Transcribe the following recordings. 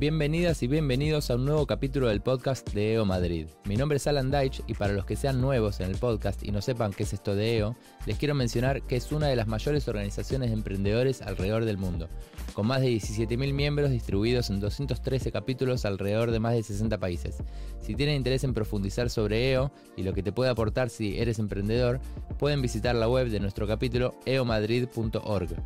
Bienvenidas y bienvenidos a un nuevo capítulo del podcast de EO Madrid. Mi nombre es Alan Deitch y para los que sean nuevos en el podcast y no sepan qué es esto de EO, les quiero mencionar que es una de las mayores organizaciones de emprendedores alrededor del mundo, con más de 17.000 miembros distribuidos en 213 capítulos alrededor de más de 60 países. Si tienen interés en profundizar sobre EO y lo que te puede aportar si eres emprendedor, pueden visitar la web de nuestro capítulo eomadrid.org.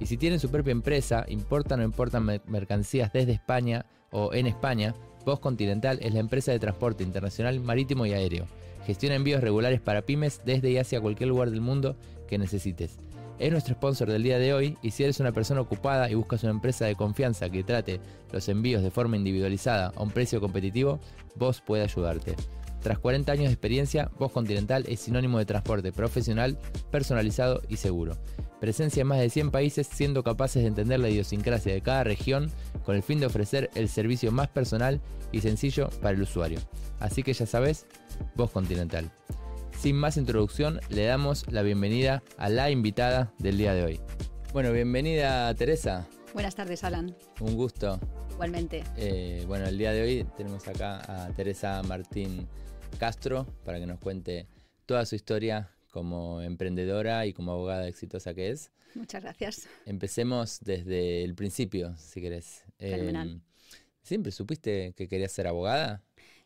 Y si tienen su propia empresa, importan o importan mercancías desde España o en España, Voz Continental es la empresa de transporte internacional marítimo y aéreo. Gestiona envíos regulares para pymes desde y hacia cualquier lugar del mundo que necesites. Es nuestro sponsor del día de hoy y si eres una persona ocupada y buscas una empresa de confianza que trate los envíos de forma individualizada a un precio competitivo, Voz puede ayudarte. Tras 40 años de experiencia, Voz Continental es sinónimo de transporte profesional, personalizado y seguro. Presencia en más de 100 países, siendo capaces de entender la idiosincrasia de cada región con el fin de ofrecer el servicio más personal y sencillo para el usuario. Así que ya sabes, Voz Continental. Sin más introducción, le damos la bienvenida a la invitada del día de hoy. Bueno, bienvenida Teresa. Buenas tardes, Alan. Un gusto. Igualmente. Eh, bueno, el día de hoy tenemos acá a Teresa Martín Castro para que nos cuente toda su historia como emprendedora y como abogada exitosa que es. Muchas gracias. Empecemos desde el principio, si querés. Eh, ¿Siempre supiste que querías ser abogada?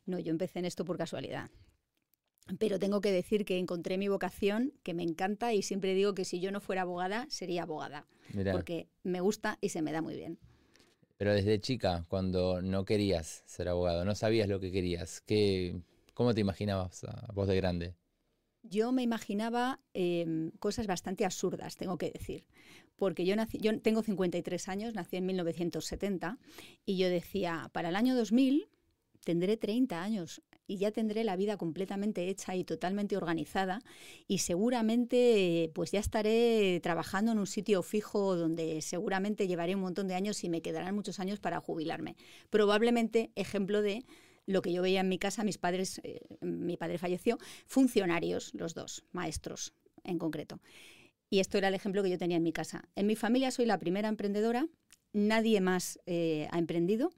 No, yo empecé en esto por casualidad. Pero tengo que decir que encontré mi vocación, que me encanta y siempre digo que si yo no fuera abogada, sería abogada. Porque me gusta y se me da muy bien. Pero desde chica, cuando no querías ser abogado, no sabías lo que querías, ¿qué, ¿Cómo te imaginabas a vos de grande? Yo me imaginaba em, cosas bastante absurdas, tengo que decir, porque yo, nací, yo tengo 53 años, nací en 1970, y yo decía, para el año 2000 tendré 30 años y ya tendré la vida completamente hecha y totalmente organizada y seguramente pues ya estaré trabajando en un sitio fijo donde seguramente llevaré un montón de años y me quedarán muchos años para jubilarme. Probablemente ejemplo de lo que yo veía en mi casa, mis padres, eh, mi padre falleció, funcionarios, los dos, maestros en concreto. Y esto era el ejemplo que yo tenía en mi casa. En mi familia soy la primera emprendedora, nadie más eh, ha emprendido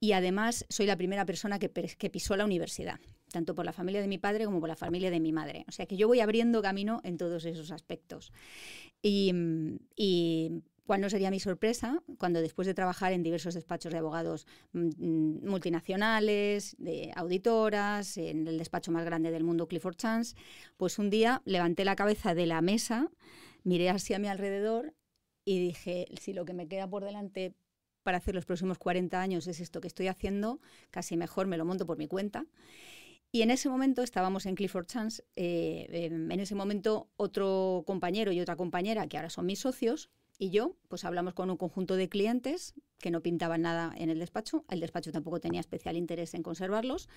y además soy la primera persona que, que, pisó la universidad, tanto por la familia de mi padre como por la familia de mi madre. O sea que yo voy abriendo camino en todos esos aspectos. Y, y ¿Cuál no sería mi sorpresa cuando después de trabajar en diversos despachos de abogados mm, mm, multinacionales, de auditoras, en el despacho más grande del mundo, Clifford Chance, pues un día levanté la cabeza de la mesa, miré así a mi alrededor y dije, si lo que me queda por delante para hacer los próximos 40 años es esto que estoy haciendo, casi mejor me lo monto por mi cuenta. Y en ese momento estábamos en Clifford Chance, eh, en ese momento otro compañero y otra compañera, que ahora son mis socios, y yo, pues hablamos con un conjunto de clientes que no pintaban nada en el despacho, el despacho tampoco tenía especial interés en conservarlos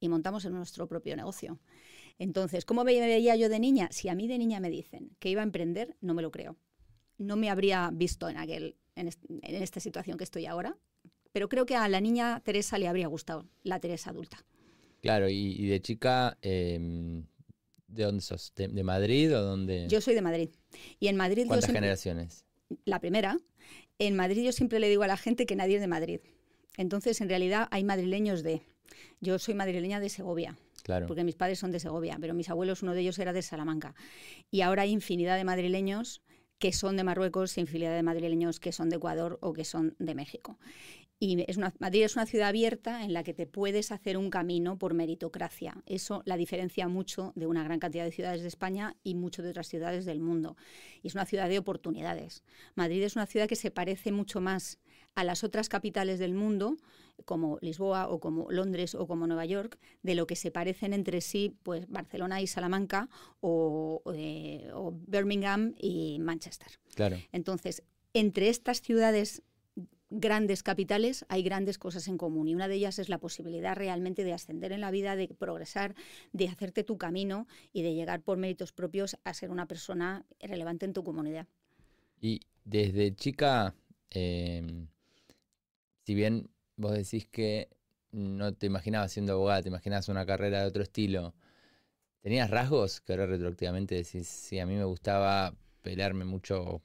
y montamos en nuestro propio negocio. Entonces, ¿cómo me veía yo de niña? Si a mí de niña me dicen que iba a emprender, no me lo creo. No me habría visto en, aquel, en, esta situación que estoy ahora, pero creo que a la niña Teresa le habría gustado, la Teresa adulta. Claro, y, de chica, em, ¿de dónde sos? ¿De, Madrid o dónde? Yo soy de Madrid. Y en Madrid... ¿Cuántas generaciones? La primera, en Madrid yo siempre le digo a la gente que nadie es de Madrid. Entonces, en realidad hay madrileños de... Yo soy madrileña de Segovia. Claro. Porque mis padres son de Segovia, pero mis abuelos, uno de ellos era de Salamanca. Y ahora hay infinidad de madrileños que son de Marruecos y infinidad de madrileños que son de Ecuador o que son de México. Y es una, Madrid es una ciudad abierta en la que te puedes hacer un camino por meritocracia. Eso la diferencia mucho de una gran cantidad de ciudades de España y mucho de otras ciudades del mundo. Y es una ciudad de oportunidades. Madrid es una ciudad que se parece mucho más a las otras capitales del mundo, como Lisboa o como Londres o como Nueva York, de lo que se parecen entre sí pues Barcelona y Salamanca o, eh, o Birmingham y Manchester. Claro. Entonces, entre estas ciudades grandes capitales hay grandes cosas en común y una de ellas es la posibilidad realmente de ascender en la vida, de progresar, de hacerte tu camino y de llegar por méritos propios a ser una persona relevante en tu comunidad. Y desde chica, em, si bien vos decís que no te imaginabas siendo abogada, te imaginabas una carrera de otro estilo, ¿tenías rasgos que ahora retroactivamente decís, sí, a mí me gustaba pelearme mucho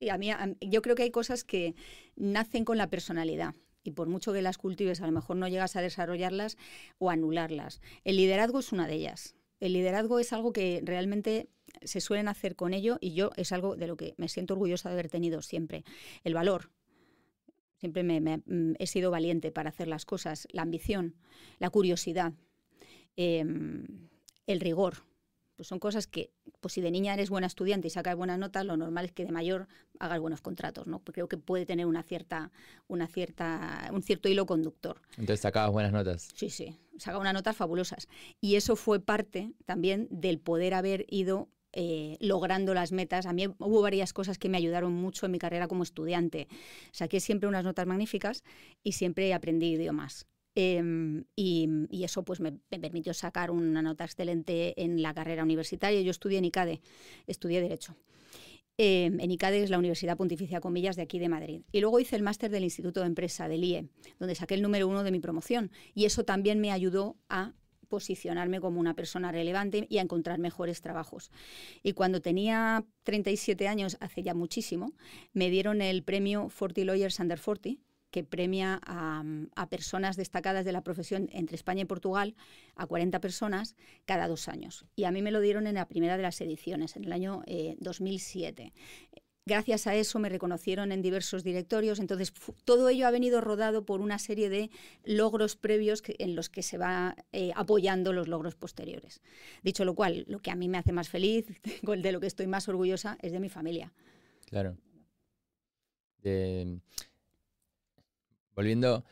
Sí, a mí, yo creo que hay cosas que nacen con la personalidad. y por mucho que las cultives a lo mejor no llegas a desarrollarlas o anularlas. El liderazgo es una de ellas. El liderazgo es algo que realmente se suelen hacer con ello y yo es algo de lo que me siento orgullosa de haber tenido siempre. El valor. Siempre me, mm, he sido valiente para hacer las cosas. La ambición, la curiosidad, em, el rigor pues son cosas que, pues si de niña eres buena estudiante y sacas buenas notas, lo normal es que de mayor hagas buenos contratos, ¿no? Creo que puede tener una cierta, una cierta, un cierto hilo conductor. Entonces sacabas buenas notas. Sí, sí, sacaba unas notas fabulosas. Y eso fue parte también del poder haber ido eh, logrando las metas. A mí hubo varias cosas que me ayudaron mucho en mi carrera como estudiante. Saqué siempre unas notas magníficas y siempre aprendí idiomas. Em, y, eso pues me, permitió sacar una nota excelente en la carrera universitaria. Yo estudié en ICADE, estudié Derecho. Em, en ICADE es la Universidad Pontificia Comillas de aquí de Madrid. Y luego hice el máster del Instituto de Empresa, del IE, donde saqué el número uno de mi promoción. Y eso también me ayudó a posicionarme como una persona relevante y a encontrar mejores trabajos. Y cuando tenía 37 años, hace ya muchísimo, me dieron el premio 40 Lawyers Under 40, que premia a, personas destacadas de la profesión entre España y Portugal, a 40 personas cada dos años. Y a mí me lo dieron en la primera de las ediciones, en el año 2007. Eh, Gracias a eso me reconocieron en diversos directorios. Entonces, todo ello ha venido rodado por una serie de logros previos en los que se va eh, apoyando los logros posteriores. Dicho lo cual, lo que a mí me hace más feliz, de lo que estoy más orgullosa, es de mi familia. Claro volviendo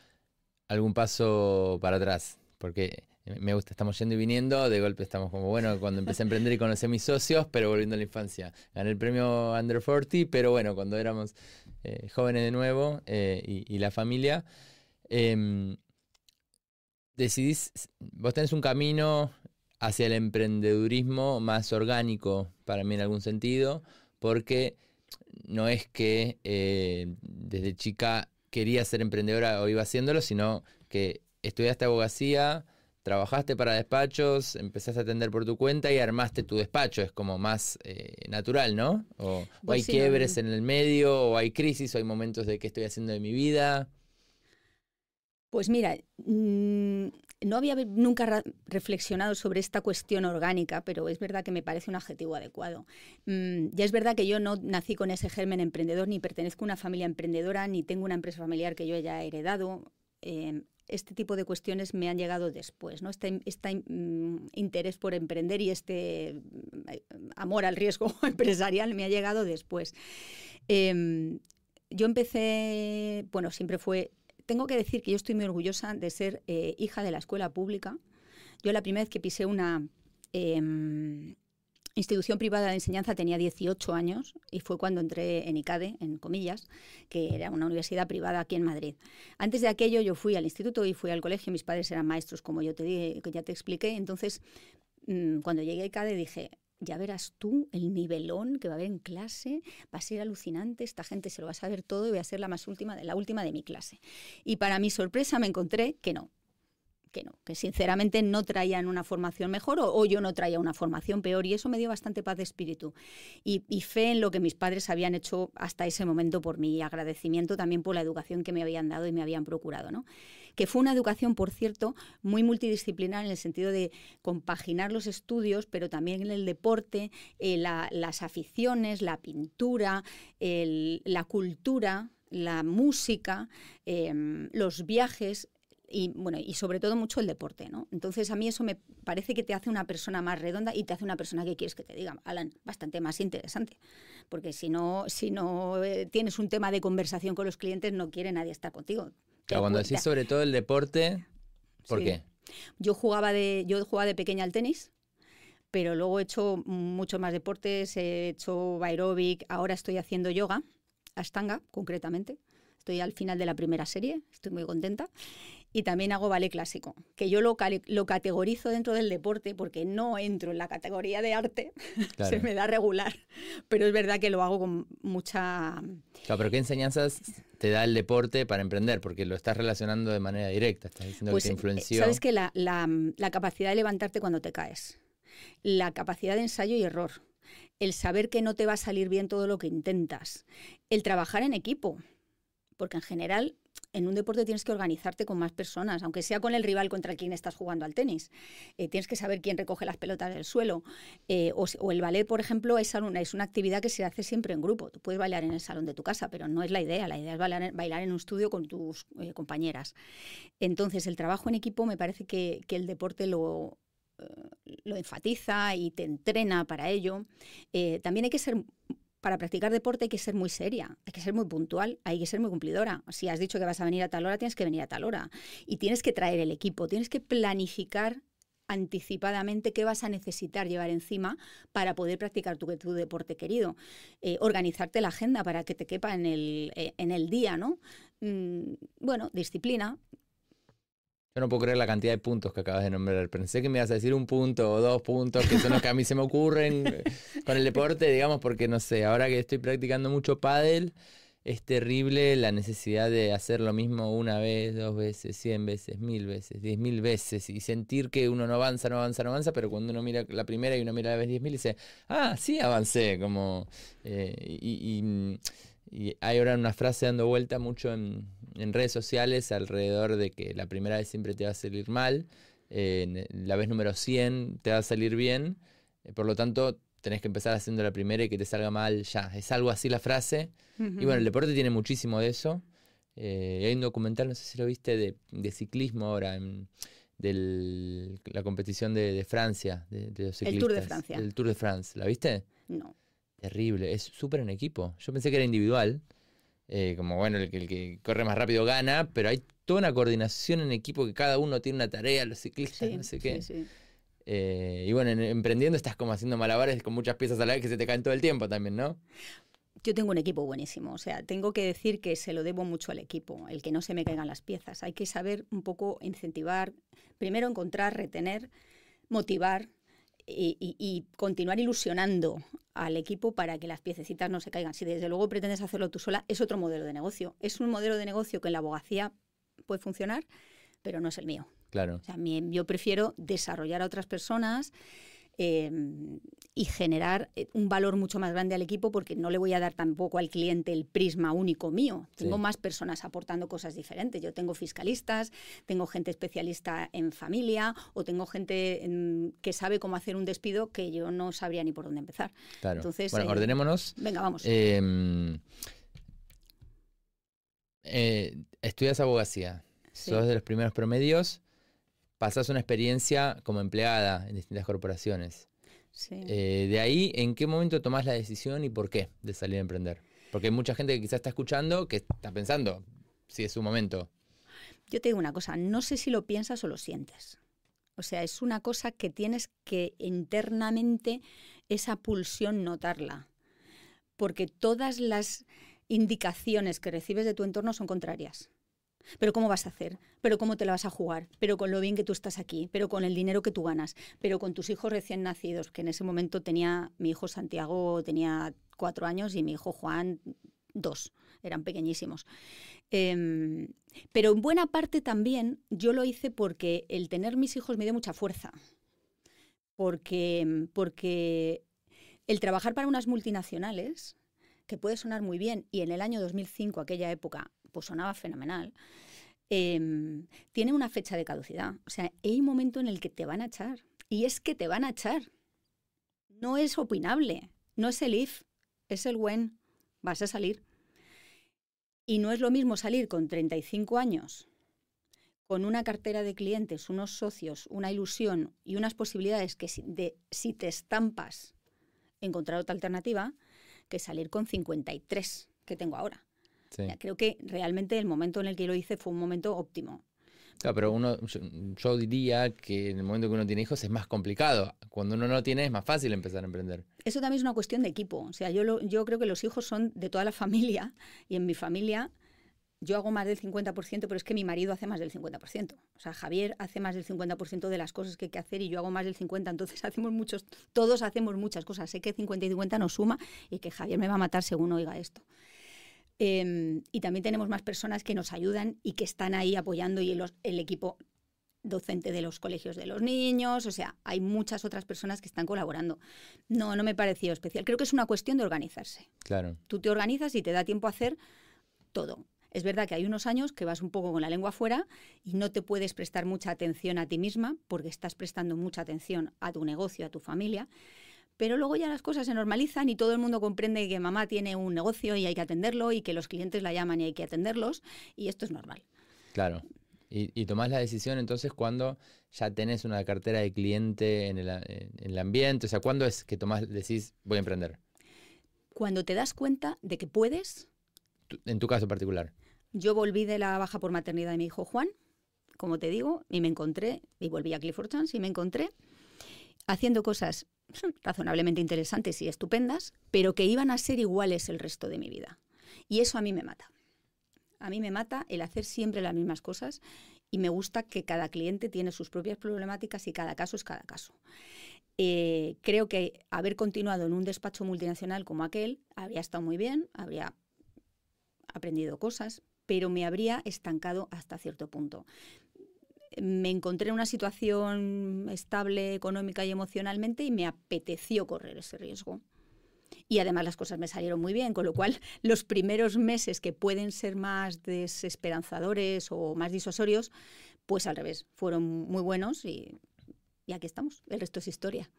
algún paso para atrás, porque me gusta, estamos yendo y viniendo, de golpe estamos como, bueno, cuando empecé a emprender y conocí a mis socios, pero volviendo a la infancia. Gané el premio Under 40, pero bueno, cuando éramos eh, jóvenes de nuevo eh, y, la familia, em, decidís, vos tenés un camino hacia el emprendedurismo más orgánico para mí en algún sentido, porque no es que eh, desde chica quería ser emprendedora o iba haciéndolo, sino que estudiaste abogacía, trabajaste para despachos, empezaste a atender por tu cuenta y armaste tu despacho. Es como más eh, natural, ¿no? O, hay quiebres en el medio, o hay crisis, o hay momentos de qué estoy haciendo de mi vida. Pues mira, mm, no había nunca reflexionado sobre esta cuestión orgánica, pero es verdad que me parece un adjetivo adecuado. Mm, ya es verdad que yo no nací con ese germen emprendedor, ni pertenezco a una familia emprendedora, ni tengo una empresa familiar que yo haya heredado. Em, este tipo de cuestiones me han llegado después, ¿no? Este, este interés por emprender y este mm, amor al riesgo empresarial me ha llegado después. Em, yo empecé, bueno, siempre fue tengo que decir que yo estoy muy orgullosa de ser eh, hija de la escuela pública. Yo la primera vez que pisé una em, institución privada de enseñanza tenía 18 años y fue cuando entré en ICADE, en comillas, que era una universidad privada aquí en Madrid. Antes de aquello yo fui al instituto y fui al colegio, mis padres eran maestros, como yo te dije, ya te expliqué, entonces mm, cuando llegué a ICADE dije, ya verás tú el nivelón que va a haber en clase, va a ser alucinante, esta gente se lo va a saber todo y voy a ser la más última, la última de mi clase. Y para mi sorpresa me encontré que no, que no, que sinceramente no traían una formación mejor o, yo no traía una formación peor y eso me dio bastante paz de espíritu y, fe en lo que mis padres habían hecho hasta ese momento por y agradecimiento también por la educación que me habían dado y me habían procurado, ¿no? Que fue una educación, por cierto, muy multidisciplinar en el sentido de compaginar los estudios, pero también en el deporte, eh, las aficiones, la pintura, la cultura, la música, em, los viajes, y bueno, y sobre todo mucho el deporte, ¿no? Entonces a mí eso me parece que te hace una persona más redonda y te hace una persona que quieres que te diga, Alan, bastante más interesante, porque si no si no eh, tienes un tema de conversación con los clientes no quiere nadie estar contigo. Cuando decís sobre todo el deporte, ¿por qué? Yo jugaba de yo jugaba de pequeña al tenis, pero luego he hecho muchos más deportes, he hecho aeróbic, ahora estoy haciendo yoga, Ashtanga concretamente. Estoy al final de la primera serie, estoy muy contenta y también hago ballet clásico, que yo lo, lo categorizo dentro del deporte porque no entro en la categoría de arte, se me da regular, pero es verdad que lo hago con mucha... Claro, pero ¿qué enseñanzas te da el deporte para emprender? Porque lo estás relacionando de manera directa, estás diciendo que pues, te eh, influenció. Sabes que la, la capacidad de levantarte cuando te caes, la capacidad de ensayo y error, el saber que no te va a salir bien todo lo que intentas, el trabajar en equipo, porque en general en un deporte tienes que organizarte con más personas, aunque sea con el rival contra quien estás jugando al tenis. Eh, tienes que saber quién recoge las pelotas del suelo. Eh, o, el ballet, por ejemplo, es una, es una actividad que se hace siempre en grupo. Tú puedes bailar en el salón de tu casa, pero no es la idea. La idea es bailar, en un estudio con tus eh, compañeras. Entonces, el trabajo en equipo me parece que, el deporte lo, lo enfatiza y te entrena para ello. también hay que ser para practicar deporte hay que ser muy seria, hay que ser muy puntual, hay que ser muy cumplidora. Si has dicho que vas a venir a tal hora, tienes que venir a tal hora. Y tienes que traer el equipo, tienes que planificar anticipadamente qué vas a necesitar llevar encima para poder practicar tu, deporte querido. Eh, organizarte la agenda para que te quepa en el, eh, día, ¿no? Mm, bueno, disciplina, yo no puedo creer la cantidad de puntos que acabas de nombrar. Pensé que me ibas a decir un punto o dos puntos, que son los que a mí se me ocurren con el deporte, digamos, porque no sé, ahora que estoy practicando mucho pádel, es terrible la necesidad de hacer lo mismo una vez, dos veces, cien veces, mil veces, diez mil veces y sentir que uno no avanza, no avanza, no avanza, pero cuando uno mira la primera y uno mira la vez diez mil dice, ah, sí avancé, como... Eh, y, y hay ahora una frase dando vuelta mucho en, en redes sociales alrededor de que la primera vez siempre te va a salir mal, la vez número 100 te va a salir bien, eh, por lo tanto tenés que empezar haciendo la primera y que te salga mal ya. Es algo así la frase. Y bueno, el deporte tiene muchísimo de eso. Eh, hay un documental, no sé si lo viste, de, ciclismo ahora, de la competición de, Francia, de, los ciclistas. El Tour de Francia. El Tour de France, ¿la viste? No. Terrible, es súper en equipo. Yo pensé que era individual. Eh, como bueno, el, que corre más rápido gana, pero hay toda una coordinación en equipo que cada uno tiene una tarea, los ciclistas, no sé qué. Eh, y bueno, emprendiendo estás como haciendo malabares con muchas piezas a la vez que se te caen todo el tiempo también, ¿no? Yo tengo un equipo buenísimo, o sea, tengo que decir que se lo debo mucho al equipo, el que no se me caigan las piezas. Hay que saber un poco incentivar, primero encontrar, retener, motivar, y, continuar ilusionando al equipo para que las piececitas no se caigan. Si desde luego pretendes hacerlo tú sola, es otro modelo de negocio. Es un modelo de negocio que en la abogacía puede funcionar, pero no es el mío. Claro. O sea, yo prefiero desarrollar a otras personas Em, y generar eh, un valor mucho más grande al equipo porque no le voy a dar tampoco al cliente el prisma único mío. Tengo más personas aportando cosas diferentes. Yo tengo fiscalistas, tengo gente especialista en familia o tengo gente em, que sabe cómo hacer un despido que yo no sabría ni por dónde empezar. Claro. Entonces, bueno, eh, ordenémonos. Venga, vamos. Em, eh, estudias abogacía. Sos de los primeros promedios pasás una experiencia como empleada en distintas corporaciones. Eh, de ahí, ¿en qué momento tomás la decisión y por qué de salir a emprender? Porque hay mucha gente que quizás está escuchando que está pensando si es su momento. Yo te digo una cosa, no sé si lo piensas o lo sientes. O sea, es una cosa que tienes que internamente esa pulsión notarla. Porque todas las indicaciones que recibes de tu entorno son contrarias. Pero ¿cómo vas a hacer? ¿Pero cómo te la vas a jugar? ¿Pero con lo bien que tú estás aquí? ¿Pero con el dinero que tú ganas? ¿Pero con tus hijos recién nacidos? Que en ese momento tenía, mi hijo Santiago tenía cuatro años y mi hijo Juan dos, eran pequeñísimos. Em, pero en buena parte también yo lo hice porque el tener mis hijos me dio mucha fuerza. Porque, porque el trabajar para unas multinacionales, que puede sonar muy bien, y en el año 2005, aquella época, pues sonaba fenomenal, em, tiene una fecha de caducidad. O sea, hay un momento en el que te van a echar. Y es que te van a echar. No es opinable. No es el if, es el when. Vas a salir. Y no es lo mismo salir con 35 años, con una cartera de clientes, unos socios, una ilusión y unas posibilidades que si, de, si te estampas, encontrar otra alternativa, que salir con 53 que tengo ahora creo que realmente el momento en el que lo hice fue un momento óptimo. Claro, pero uno, yo, diría que en el momento que uno tiene hijos es más complicado. Cuando uno no tiene es más fácil empezar a emprender. Eso también es una cuestión de equipo. O sea, yo, yo creo que los hijos son de toda la familia y en mi familia yo hago más del 50%, pero es que mi marido hace más del 50%. O sea, Javier hace más del 50% de las cosas que hay que hacer y yo hago más del 50%. Entonces hacemos muchos, todos hacemos muchas cosas. Sé que 50 y 50 nos suma y que Javier me va a matar según oiga esto. Em, y también tenemos más personas que nos ayudan y que están ahí apoyando y el equipo docente de los colegios de los niños, o sea, hay muchas otras personas que están colaborando. No, no me pareció especial. Creo que es una cuestión de organizarse. Claro. Tú te organizas y te da tiempo a hacer todo. Es verdad que hay unos años que vas un poco con la lengua afuera y no te puedes prestar mucha atención a ti misma porque estás prestando mucha atención a tu negocio, a tu familia. Pero luego ya las cosas se normalizan y todo el mundo comprende que mamá tiene un negocio y hay que atenderlo y que los clientes la llaman y hay que atenderlos y esto es normal. Claro. Y, y tomás la decisión entonces cuando ya tenés una cartera de cliente en el, en el ambiente, o sea, ¿cuándo es que tomás, decís, voy a emprender? Cuando te das cuenta de que puedes en tu caso particular. Yo volví de la baja por maternidad de mi hijo Juan, como te digo, y me encontré, y volví a Clifford Chance y me encontré haciendo cosas razonablemente interesantes y estupendas, pero que iban a ser iguales el resto de mi vida. Y eso a mí me mata. A mí me mata el hacer siempre las mismas cosas y me gusta que cada cliente tiene sus propias problemáticas y cada caso es cada caso. Eh, creo que haber continuado en un despacho multinacional como aquel habría estado muy bien, habría aprendido cosas, pero me habría estancado hasta cierto punto. Me encontré en una situación estable económica y emocionalmente y me apeteció correr ese riesgo. Y además las cosas me salieron muy bien, con lo cual los primeros meses que pueden ser más desesperanzadores o más disosorios, pues al revés, fueron muy buenos y, y aquí estamos. El resto es historia.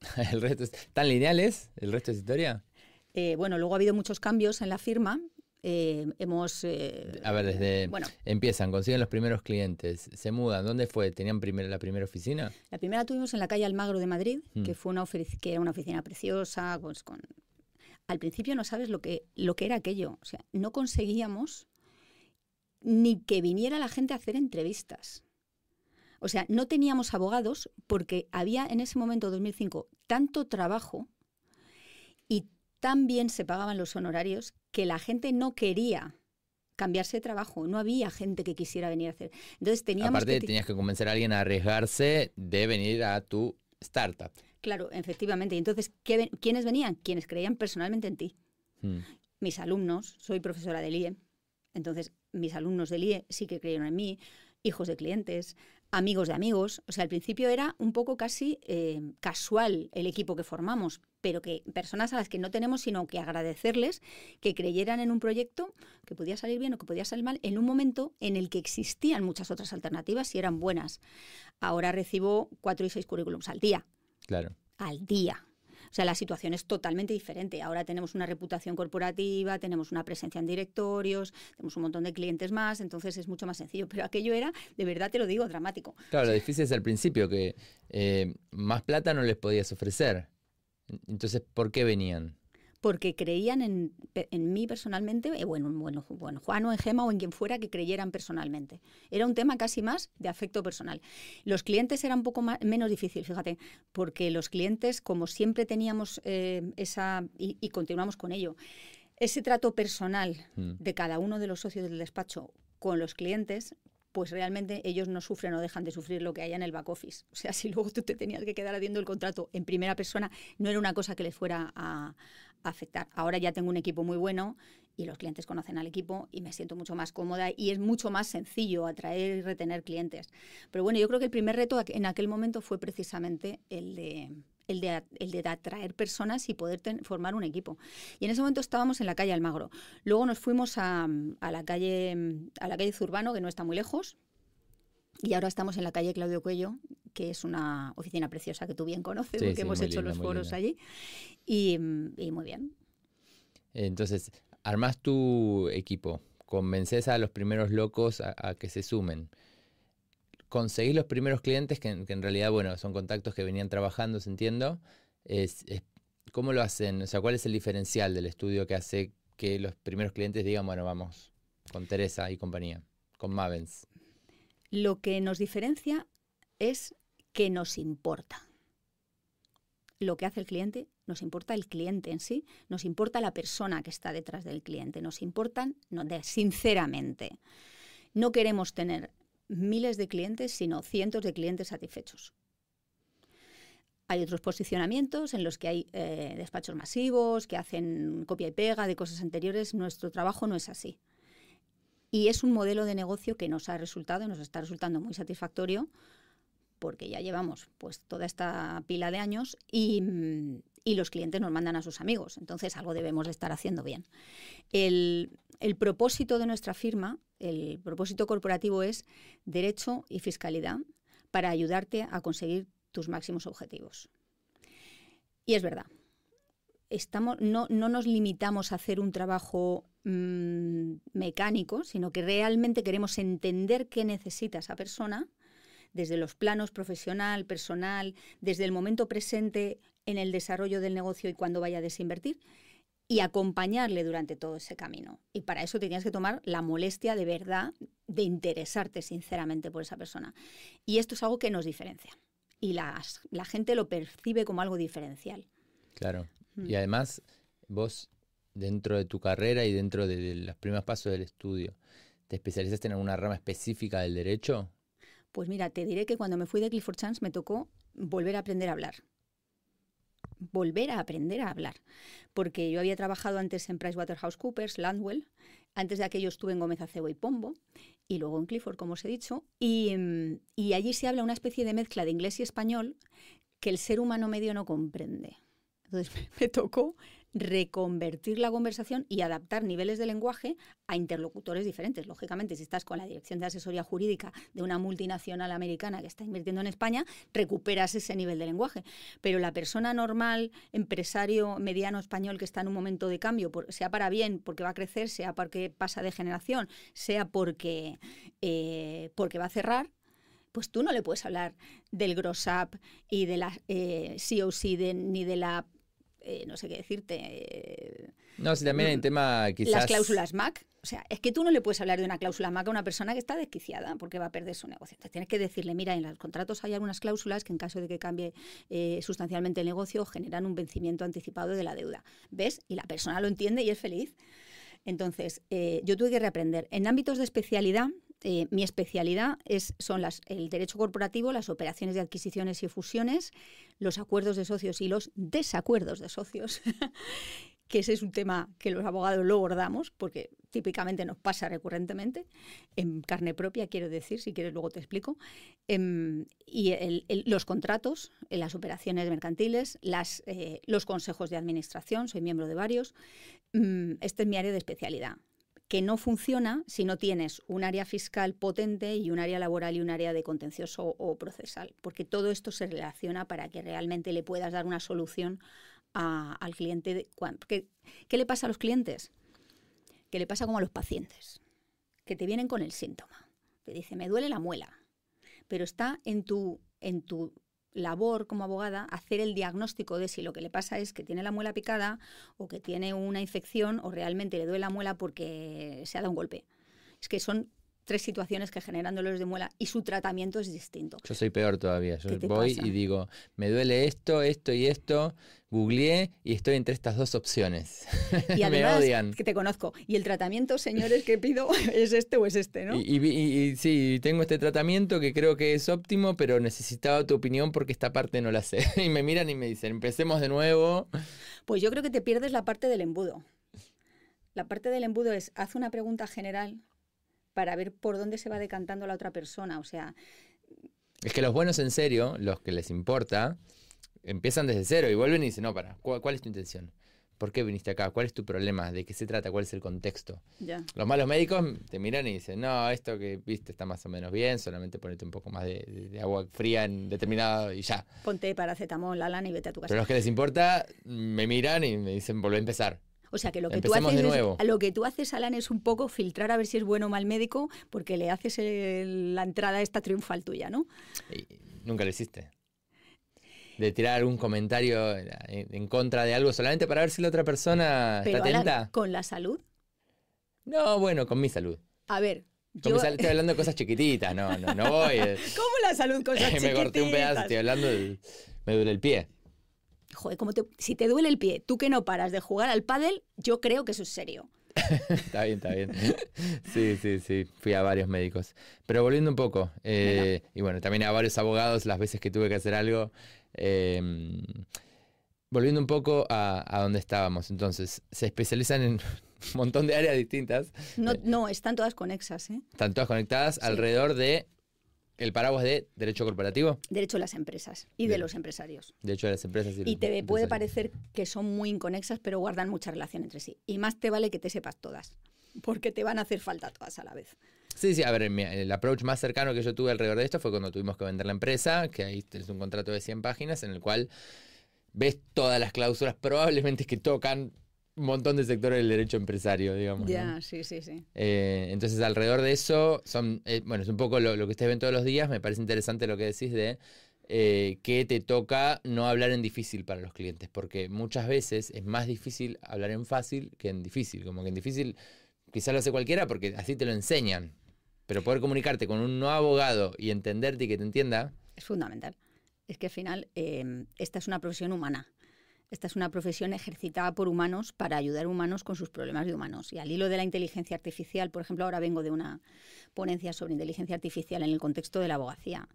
¿El resto es tan lineales? ¿El resto es historia? Eh, bueno, luego ha habido muchos cambios en la firma eh, hemos... Eh, a ver, desde... Bueno, empiezan, consiguen los primeros clientes, se mudan. ¿Dónde fue? ¿Tenían la primera oficina? La primera tuvimos en la calle Almagro de Madrid, mm. que fue una, que era una oficina preciosa, pues con... Al principio no sabes lo que, lo que era aquello. O sea, no conseguíamos ni que viniera la gente a hacer entrevistas. O sea, no teníamos abogados porque había en ese momento, 2005, tanto trabajo y tan bien se pagaban los honorarios que la gente no quería cambiarse de trabajo, no había gente que quisiera venir a hacer. Entonces teníamos Aparte tenías que convencer a alguien a arriesgarse de venir a tu startup. Claro, efectivamente. Y entonces, ¿quiénes venían? Quienes creían personalmente en ti. Hmm. Mis alumnos, soy profesora del IE, entonces mis alumnos del IE sí que creyeron en mí, hijos de clientes, amigos de amigos. O sea, al principio era un poco casi eh, casual el equipo que formamos, pero que personas a las que no tenemos sino que agradecerles que creyeran en un proyecto que podía salir bien o que podía salir mal en un momento en el que existían muchas otras alternativas y eran buenas. Ahora recibo cuatro y seis currículums al día. Claro. Al día. O sea, la situación es totalmente diferente. Ahora tenemos una reputación corporativa, tenemos una presencia en directorios, tenemos un montón de clientes más, entonces es mucho más sencillo. Pero aquello era, de verdad te lo digo, dramático. Claro, lo difícil es al principio, que eh, más plata no les podías ofrecer. Entonces, ¿por qué venían? porque creían en, mí personalmente, eh, bueno, bueno, bueno, Juan o en Gema o en quien fuera que creyeran personalmente. Era un tema casi más de afecto personal. Los clientes eran un poco menos difícil, fíjate, porque los clientes, como siempre teníamos eh, esa, y, continuamos con ello, ese trato personal mm. de cada uno de los socios del despacho con los clientes, pues realmente ellos no sufren o dejan de sufrir lo que haya en el back office. O sea, si luego tú te tenías que quedar haciendo el contrato en primera persona, no era una cosa que les fuera a, afectar. Ahora ya tengo un equipo muy bueno y los clientes conocen al equipo y me siento mucho más cómoda y es mucho más sencillo atraer y retener clientes. Pero bueno, yo creo que el primer reto en aquel momento fue precisamente el de, el de, el de atraer personas y poder formar un equipo. Y en ese momento estábamos en la calle Almagro. Luego nos fuimos a, a, la, calle, a la calle Zurbano, que no está muy lejos, y ahora estamos en la calle Claudio Cuello, que es una oficina preciosa que tú bien conoces, porque hemos hecho los foros allí. Y, muy bien. Entonces, armas tu equipo, convences a los primeros locos a, que se sumen. Conseguís los primeros clientes, que, en realidad, bueno, son contactos que venían trabajando, se entiendo. ¿Cómo lo hacen? O sea, ¿cuál es el diferencial del estudio que hace que los primeros clientes digan, bueno, vamos con Teresa y compañía, con Mavens? Lo que nos diferencia es que nos importa. Lo que hace el cliente, nos importa el cliente en sí, nos importa la persona que está detrás del cliente, nos importan, sinceramente. No queremos tener miles de clientes, sino cientos de clientes satisfechos. Hay otros posicionamientos en los que hay eh, despachos masivos, que hacen copia y pega de cosas anteriores. Nuestro trabajo no es así. Y es un modelo de negocio que nos ha resultado, nos está resultando muy satisfactorio, porque ya llevamos pues toda esta pila de años y, los clientes nos mandan a sus amigos. Entonces algo debemos de estar haciendo bien. El, el propósito de nuestra firma, el propósito corporativo es derecho y fiscalidad para ayudarte a conseguir tus máximos objetivos. Y es verdad, estamos, no, no nos limitamos a hacer un trabajo mm, mecánico, sino que realmente queremos entender qué necesita esa persona desde los planos profesional, personal, desde el momento presente en el desarrollo del negocio y cuando vaya a desinvertir y acompañarle durante todo ese camino. Y para eso tenías que tomar la molestia de verdad de interesarte sinceramente por esa persona. Y esto es algo que nos diferencia. Y la gente lo percibe como algo diferencial. Claro. Mm. Y además, vos, dentro de tu carrera y dentro de, los primeros pasos del estudio, ¿te especializaste en alguna rama específica del derecho? Pues mira, te diré que cuando me fui de Clifford Chance me tocó volver a aprender a hablar volver a aprender a hablar. Porque yo había trabajado antes en PricewaterhouseCoopers, Landwell, antes de aquello estuve en Gómez Acebo y Pombo, y luego en Clifford, como os he dicho, y, y allí se habla una especie de mezcla de inglés y español que el ser humano medio no comprende. Entonces me tocó reconvertir la conversación y adaptar niveles de lenguaje a interlocutores diferentes. Lógicamente, si estás con la dirección de asesoría jurídica de una multinacional americana que está invirtiendo en España, recuperas ese nivel de lenguaje. Pero la persona normal, empresario mediano español que está en un momento de cambio, sea para bien, porque va a crecer, sea porque pasa de generación, sea porque, eh, porque va a cerrar, pues tú no le puedes hablar del gross up y de la eh, COC ni de la eh, no sé qué decirte. Eh, no, si también hay un tema quizás... Las cláusulas MAC. O sea, es que tú no le puedes hablar de una cláusula MAC a una persona que está desquiciada porque va a perder su negocio. Entonces, tienes que decirle, mira, en los contratos hay algunas cláusulas que en caso de que cambie eh, sustancialmente el negocio generan un vencimiento anticipado de la deuda. ¿Ves? Y la persona lo entiende y es feliz. Entonces, yo tuve que reaprender. En ámbitos de especialidad, eh, mi especialidad es, son las, el derecho corporativo, las operaciones de adquisiciones y fusiones, los acuerdos de socios y los desacuerdos de socios, que ese es un tema que los abogados lo abordamos porque típicamente nos pasa recurrentemente, en carne propia, quiero decir, si quieres luego te explico, em, y los contratos, las operaciones mercantiles, eh, los consejos de administración, soy miembro de varios, mm, este es mi área de especialidad que no funciona si no tienes un área fiscal potente y un área laboral y un área de contencioso o procesal, porque todo esto se relaciona para que realmente le puedas dar una solución al cliente. ¿Qué, ¿Qué le pasa a los clientes? Que le pasa como a los pacientes, que te vienen con el síntoma. Te dice, me duele la muela, pero está en tu, en tu labor como abogada hacer el diagnóstico de si lo que le pasa es que tiene la muela picada o que tiene una infección o realmente le duele la muela porque se ha dado un golpe. Es que son tres situaciones que generan dolores de muela y su tratamiento es distinto. Yo soy peor todavía. Yo voy y digo, me duele esto, esto y esto. Googleé y estoy entre estas dos opciones. Y además, me odian. que te conozco. Y el tratamiento, señores, que pido es este o es este, ¿no? Y, y, sí, tengo este tratamiento que creo que es óptimo, pero necesitaba tu opinión porque esta parte no la sé. y me miran y me dicen, empecemos de nuevo. Pues yo creo que te pierdes la parte del embudo. La parte del embudo es, haz una pregunta general para ver por dónde se va decantando la otra persona. O sea. Es que los buenos en serio, los que les importa, empiezan desde cero y vuelven y dicen, no, para, ¿cuál, es tu intención? ¿Por qué viniste acá? ¿Cuál es tu problema? ¿De qué se trata? ¿Cuál es el contexto? Los malos médicos te miran y dicen, no, esto que viste está más o menos bien, solamente ponete un poco más de, agua fría en determinado y ya. Ponte paracetamol, lana y vete a tu casa. Pero los que les importa me miran y me dicen, volvé a empezar. O sea que lo que, tú haces, lo que tú haces, Alan, es un poco filtrar a ver si es bueno o mal médico, porque le haces la entrada esta triunfal tuya, ¿no? nunca lo hiciste. De tirar algún comentario en, contra de algo solamente para ver si la otra persona está atenta. ¿Con la salud? No, bueno, con mi salud. A ver, yo... estoy hablando de cosas chiquititas, no, no, no voy. ¿Cómo la salud, cosas chiquititas? me corté un pedazo, estoy hablando, me duele el pie joder, como si te duele el pie, tú que no paras de jugar al pádel, yo creo que eso es serio. está bien, está bien. Sí, sí, sí. Fui a varios médicos. Pero volviendo un poco, eh, y bueno, también a varios abogados las veces que tuve que hacer algo. Em, volviendo un poco a, a donde estábamos. Entonces, se especializan en un montón de áreas distintas. No, no están todas conexas. ¿eh? Están todas conectadas alrededor de el paraguas de derecho corporativo. Derecho de las empresas y de, los empresarios. Derecho de las empresas y, y te puede parecer que son muy inconexas, pero guardan mucha relación entre sí. Y más te vale que te sepas todas. porque te van a hacer falta todas a la vez. Sí, sí, a ver, el approach más cercano que yo tuve alrededor de esto fue cuando tuvimos que vender la empresa, que ahí es un contrato de 100 páginas en el cual ves todas las cláusulas probablemente que tocan un montón de sectores del derecho empresario, digamos. Ya, sí, sí, sí. Eh, entonces, alrededor de eso, son, eh, bueno, es un poco lo, que ustedes ven todos los días. Me parece interesante lo que decís de eh, que te toca no hablar en difícil para los clientes, porque muchas veces es más difícil hablar en fácil que en difícil. Como que en difícil quizás lo hace cualquiera porque así te lo enseñan. Pero poder comunicarte con un no abogado y entenderte y que te entienda. Es fundamental. Es que al final esta es una profesión humana. Esta es una profesión ejercitada por humanos para ayudar a humanos con sus problemas de humanos. Y al hilo de la inteligencia artificial, por ejemplo, ahora vengo de una ponencia sobre inteligencia artificial en el contexto de la abogacía.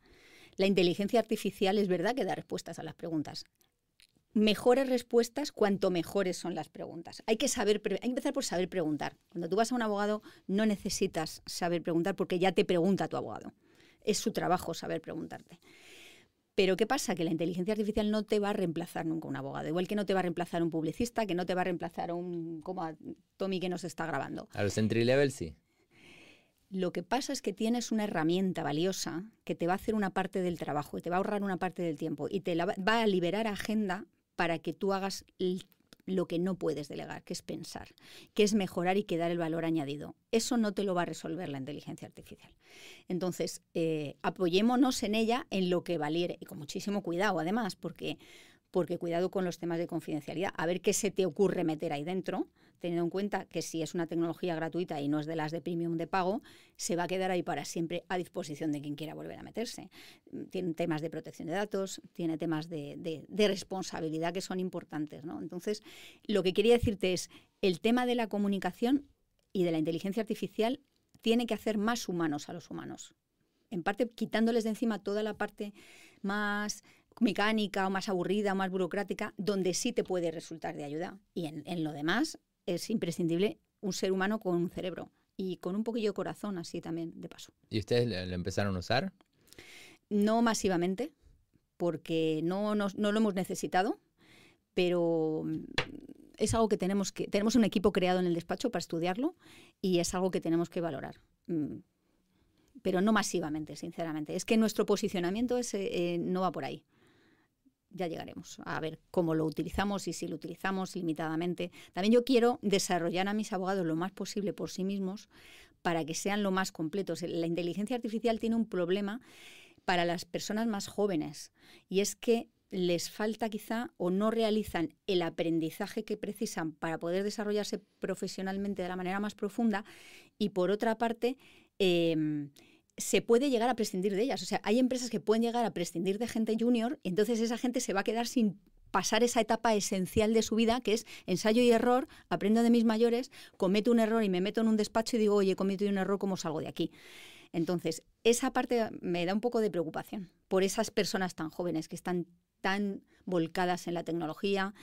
La inteligencia artificial es verdad que da respuestas a las preguntas. Mejores respuestas cuanto mejores son las preguntas. Hay que saber, hay que empezar por saber preguntar. Cuando tú vas a un abogado no necesitas saber preguntar porque ya te pregunta tu abogado. Es su trabajo saber preguntarte. Pero ¿qué pasa? Que la inteligencia artificial no te va a reemplazar nunca un abogado, igual que no te va a reemplazar un publicista, que no te va a reemplazar un como a Tommy que nos está grabando. A los entry level sí. Lo que pasa es que tienes una herramienta valiosa que te va a hacer una parte del trabajo y te va a ahorrar una parte del tiempo y te va a liberar agenda para que tú hagas lo que no puedes delegar, que es pensar, que es mejorar y que dar el valor añadido. Eso no te lo va a resolver la inteligencia artificial. Entonces, eh, apoyémonos en ella en lo que valiere y con muchísimo cuidado, además, porque, porque cuidado con los temas de confidencialidad, a ver qué se te ocurre meter ahí dentro teniendo en cuenta que si es una tecnología gratuita y no es de las de premium de pago, se va a quedar ahí para siempre a disposición de quien quiera volver a meterse. Tiene temas de protección de datos, tiene temas de, responsabilidad que son importantes. ¿no? Entonces, lo que quería decirte es, el tema de la comunicación y de la inteligencia artificial tiene que hacer más humanos a los humanos. En parte quitándoles de encima toda la parte más mecánica o más aburrida o más burocrática, donde sí te puede resultar de ayuda. Y en lo demás, es imprescindible un ser humano con un cerebro y con un poquillo de corazón así también, de paso. ¿Y ustedes lo empezaron a usar? No masivamente, porque no, no, lo hemos necesitado, pero mm, es algo que tenemos que... Tenemos un equipo creado en el despacho para estudiarlo y es algo que tenemos que valorar. Mm, pero no masivamente, sinceramente. Es que nuestro posicionamiento eh, no va por ahí ya llegaremos a ver cómo lo utilizamos y si lo utilizamos limitadamente. También yo quiero desarrollar a mis abogados lo más posible por sí mismos para que sean lo más completos. La inteligencia artificial tiene un problema para las personas más jóvenes y es que les falta quizá o no realizan el aprendizaje que precisan para poder desarrollarse profesionalmente de la manera más profunda y por otra parte em, se puede llegar a prescindir de ellas. O sea, hay empresas que pueden llegar a prescindir de gente junior entonces esa gente se va a quedar sin pasar esa etapa esencial de su vida, que es ensayo y error, aprendo de mis mayores, cometo un error y me meto en un despacho y digo, oye, he cometido un error, ¿cómo salgo de aquí? Entonces, esa parte me da un poco de preocupación por esas personas tan jóvenes que están tan volcadas en la tecnología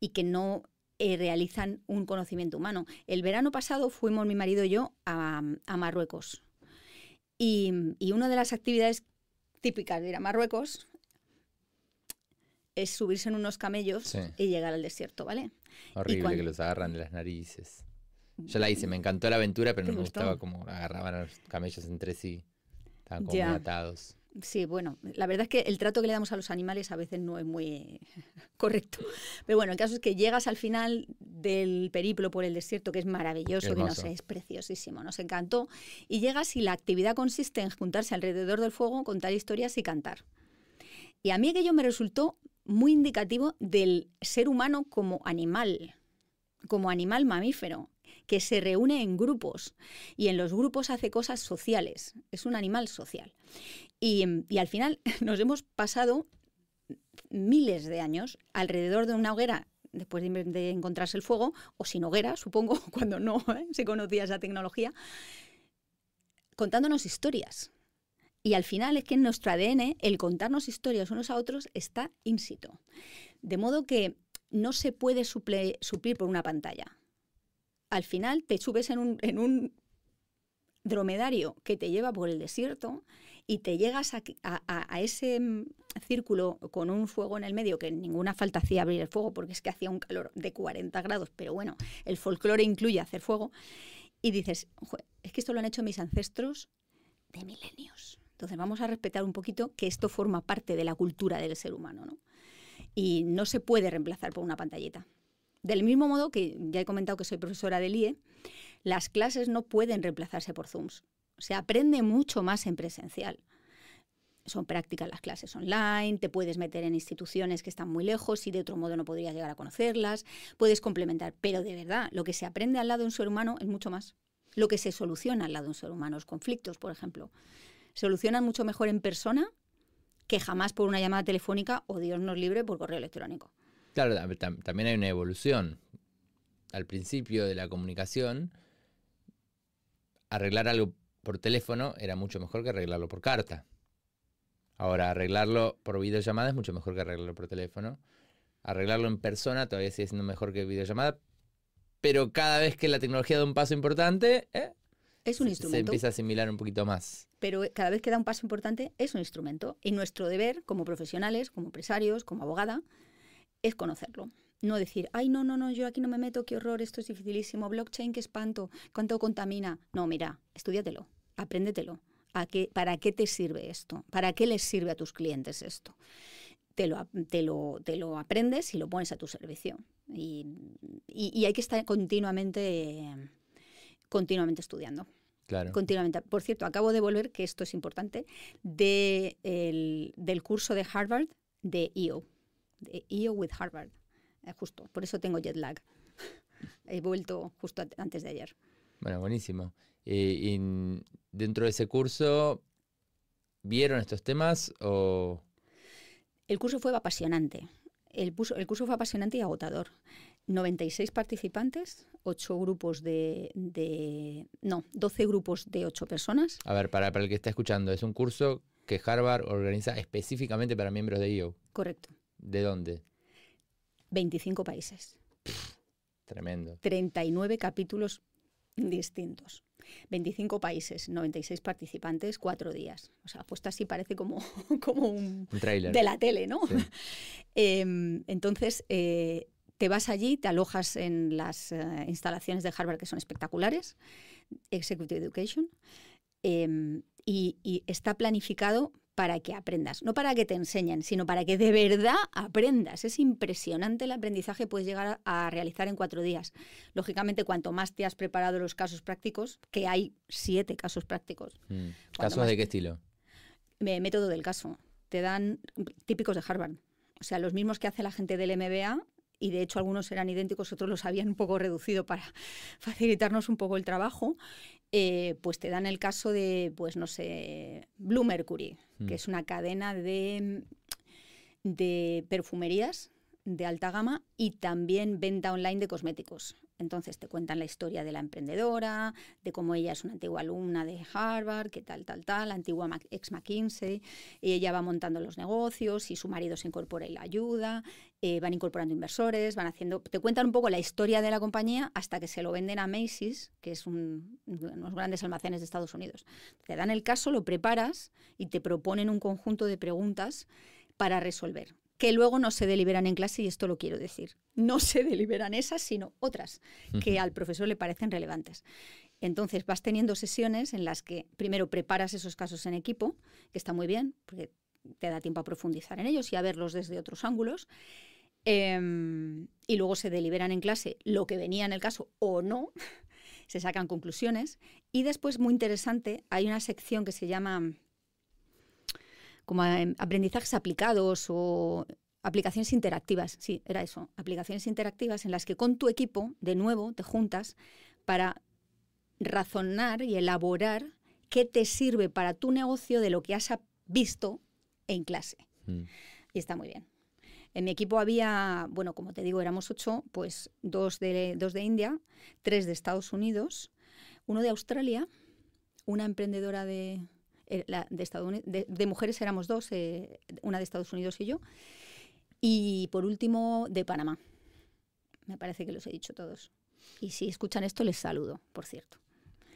y que no eh, realizan un conocimiento humano. El verano pasado fuimos mi marido y yo a Marruecos y, una de las actividades típicas de ir a Marruecos es subirse en unos camellos y llegar al desierto, ¿ale? Horrible que los agarran de las narices. Yo la hice, me encantó la aventura, pero no me gustaba cómo agarraban a los camellos entre sí. Estaban como atados. Sí, bueno, la verdad es que el trato que le damos a los animales a veces no es muy correcto. Pero bueno, el caso es que llegas al final del periplo por el desierto, que es maravilloso, que no sé, es preciosísimo, nos encantó. Y llegas y la actividad consiste en juntarse alrededor del fuego, contar historias y cantar. Y a mí aquello me resultó muy indicativo del ser humano como animal, como animal mamífero que se reúne en grupos y en los grupos hace cosas sociales, es un animal social. Y, al final nos hemos pasado miles de años alrededor de una hoguera después de, encontrarse el fuego, o sin hoguera, supongo, cuando no ¿eh? se conocía esa tecnología, contándonos historias. Y al final es que en nuestro ADN el contarnos historias unos a otros está ínsito. De modo que no se puede suplir por una pantalla al final te subes en un, dromedario que te lleva por el desierto y te llegas a, ese mm, círculo con un fuego en el medio, que ninguna falta hacía abrir el fuego porque es que hacía un calor de 40 grados, pero bueno, el folclore incluye hacer fuego. y dices, es que esto lo han hecho mis ancestros de milenios. Entonces vamos a respetar un poquito que esto forma parte de la cultura del ser humano, ¿no? Y no se puede reemplazar por una pantallita. Del mismo modo que ya he comentado que soy profesora del IE, las clases no pueden reemplazarse por Zooms. Se aprende mucho más en presencial. Son prácticas las clases online, te puedes meter en instituciones que están muy lejos y de otro modo no podrías llegar a conocerlas, puedes complementar, pero de verdad, lo que se aprende al lado de un ser humano es mucho más. Lo que se soluciona al lado de un ser humano, los conflictos, por ejemplo, solucionan mucho mejor en persona que jamás por una llamada telefónica o Dios nos libre por correo electrónico. Claro, también hay una evolución. Al principio de la comunicación, arreglar algo por teléfono era mucho mejor que arreglarlo por carta. Ahora, arreglarlo por videollamada es mucho mejor que arreglarlo por teléfono. Arreglarlo en persona todavía sigue siendo mejor que videollamada. Pero cada vez que la tecnología da un paso importante, ¿eh? es un instrumento. Se empieza a asimilar un poquito más. Pero cada vez que da un paso importante, es un instrumento. Y nuestro deber, como profesionales, como empresarios, como abogada, es conocerlo. No decir, ay, no, no, no, yo aquí no me meto, qué horror, esto es dificilísimo, blockchain, qué espanto, cuánto contamina. No, mira, estudiatelo, apréndetelo. ¿A qué, ¿Para qué te sirve esto? ¿Para qué les sirve a tus clientes esto? Te lo, te lo, te lo aprendes y lo pones a tu servicio. Y, y, hay que estar continuamente, continuamente estudiando. Claro. Continuamente. Por cierto, acabo de volver, que esto es importante, de el, del curso de Harvard de EO. De EO with Harvard. Eh, justo, por eso tengo jet lag. He vuelto justo antes de ayer. Bueno, buenísimo. y dentro de ese curso, ¿vieron estos temas o...? El curso fue apasionante. El, el curso fue apasionante y agotador. 96 participantes, 8 grupos de, No, 12 grupos de 8 personas. A ver, para, para el que está escuchando, es un curso que Harvard organiza específicamente para miembros de IO. Correcto. ¿De dónde? 25 países. tremendo. 39 capítulos distintos. 25 países, 96 participantes, cuatro días. O sea, puesto así parece como, como un, trailer de la tele, ¿no? Em, entonces, eh, te vas allí, te alojas en las eh, instalaciones de Harvard que son espectaculares, Executive Education, em, y está planificado para que aprendas, no para que te enseñen, sino para que de verdad aprendas. Es impresionante el aprendizaje que puedes llegar a realizar en cuatro días. Lógicamente, cuanto más te has preparado los casos prácticos, que hay siete casos prácticos. Mm. ¿Casos de qué estilo? método del caso. Te dan típicos de Harvard. O sea, los mismos que hace la gente del MBA, y de hecho algunos eran idénticos, otros los habían un poco reducido para facilitarnos un poco el trabajo. Eh, pues te dan el caso de, pues no sé, Blue Mercury, que mm. es una cadena de, de perfumerías de alta gama y también venta online de cosméticos. Entonces te cuentan la historia de la emprendedora, de cómo ella es una antigua alumna de Harvard, que tal, tal, tal, la antigua ex McKinsey, y ella va montando los negocios y su marido se incorpora y la ayuda, eh, van incorporando inversores, van haciendo, te cuentan un poco la historia de la compañía hasta que se lo venden a Macy's, que es un, unos grandes almacenes de Estados Unidos. Te dan el caso, lo preparas y te proponen un conjunto de preguntas para resolver que luego no se deliberan en clase, y esto lo quiero decir. No se deliberan esas, sino otras que al profesor le parecen relevantes. Entonces vas teniendo sesiones en las que primero preparas esos casos en equipo, que está muy bien, porque te da tiempo a profundizar en ellos y a verlos desde otros ángulos. Em, y luego se deliberan en clase lo que venía en el caso o no, se sacan conclusiones. Y después, muy interesante, hay una sección que se llama como em, aprendizajes aplicados o aplicaciones interactivas. Sí, era eso, aplicaciones interactivas en las que con tu equipo, de nuevo, te juntas para razonar y elaborar qué te sirve para tu negocio de lo que has visto en clase. Mm. Y está muy bien. En mi equipo había, bueno, como te digo, éramos ocho, pues dos de, dos de India, tres de Estados Unidos, uno de Australia, una emprendedora de, eh, de, Estados de, mujeres éramos dos, eh, una de Estados Unidos y yo. Y por último, de Panamá. Me parece que los he dicho todos. Y si escuchan esto, les saludo, por cierto.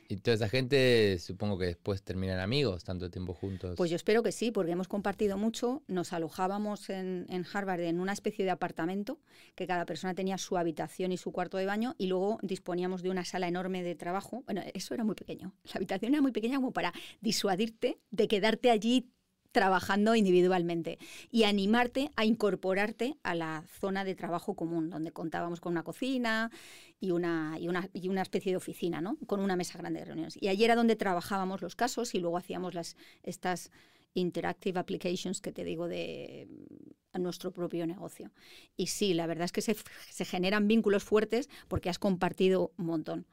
Y toda esa gente, supongo que después terminan amigos, tanto tiempo juntos. Pues yo espero que sí, porque hemos compartido mucho. Nos alojábamos en, en, Harvard en una especie de apartamento, que cada persona tenía su habitación y su cuarto de baño, y luego disponíamos de una sala enorme de trabajo. Bueno, eso era muy pequeño. La habitación era muy pequeña como para disuadirte de quedarte allí trabajando individualmente y animarte a incorporarte a la zona de trabajo común, donde contábamos con una cocina y una, y una, y una especie de oficina, ¿no? con una mesa grande de reuniones. Y allí era donde trabajábamos los casos y luego hacíamos las, estas interactive applications que te digo de nuestro propio negocio. Y sí, la verdad es que se, se generan vínculos fuertes porque has compartido un montón.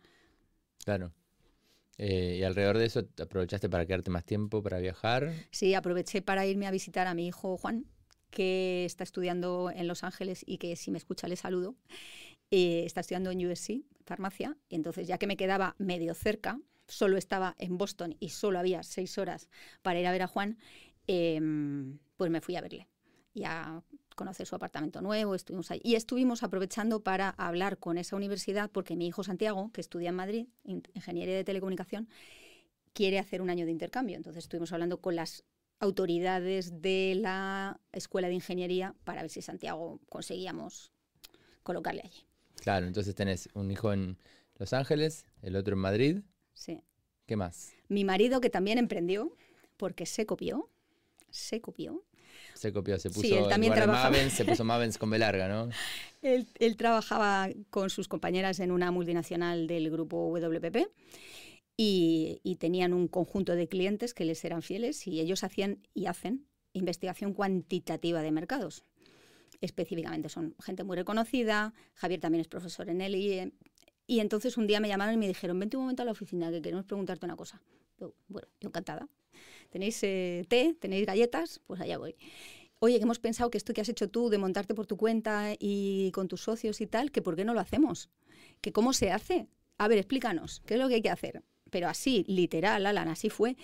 Claro. Eh, ¿Y alrededor de eso aprovechaste para quedarte más tiempo para viajar? Sí, aproveché para irme a visitar a mi hijo Juan, que está estudiando en Los Ángeles y que si me escucha le saludo. Eh, está estudiando en USC, farmacia, y entonces ya que me quedaba medio cerca, solo estaba en Boston y solo había seis horas para ir a ver a Juan, em, pues me fui a verle. Ya conocer su apartamento nuevo, estuvimos ahí. Y estuvimos aprovechando para hablar con esa universidad, porque mi hijo Santiago, que estudia en Madrid, Ingeniería de Telecomunicación, quiere hacer un año de intercambio. Entonces estuvimos hablando con las autoridades de la Escuela de Ingeniería para ver si Santiago conseguíamos colocarle allí. Claro, entonces tenés un hijo en Los Ángeles, el otro en Madrid. Sí. ¿Qué más? Mi marido que también emprendió, porque se copió, se copió se copió, se puso sí, él también trabajaba... se puso Mavens con B larga, ¿no? él, él, trabajaba con sus compañeras en una multinacional del grupo WPP y, y, tenían un conjunto de clientes que les eran fieles y ellos hacían y hacen investigación cuantitativa de mercados. Específicamente son gente muy reconocida, Javier también es profesor en él y, y entonces un día me llamaron y me dijeron, vente un momento a la oficina que queremos preguntarte una cosa. bueno, yo encantada tenéis eh, té, tenéis galletas, pues allá voy. Oye, que hemos pensado que esto que has hecho tú de montarte por tu cuenta y con tus socios y tal, que por qué no lo hacemos, que cómo se hace. A ver, explícanos, ¿qué es lo que hay que hacer? Pero así, literal, Alan, así fue.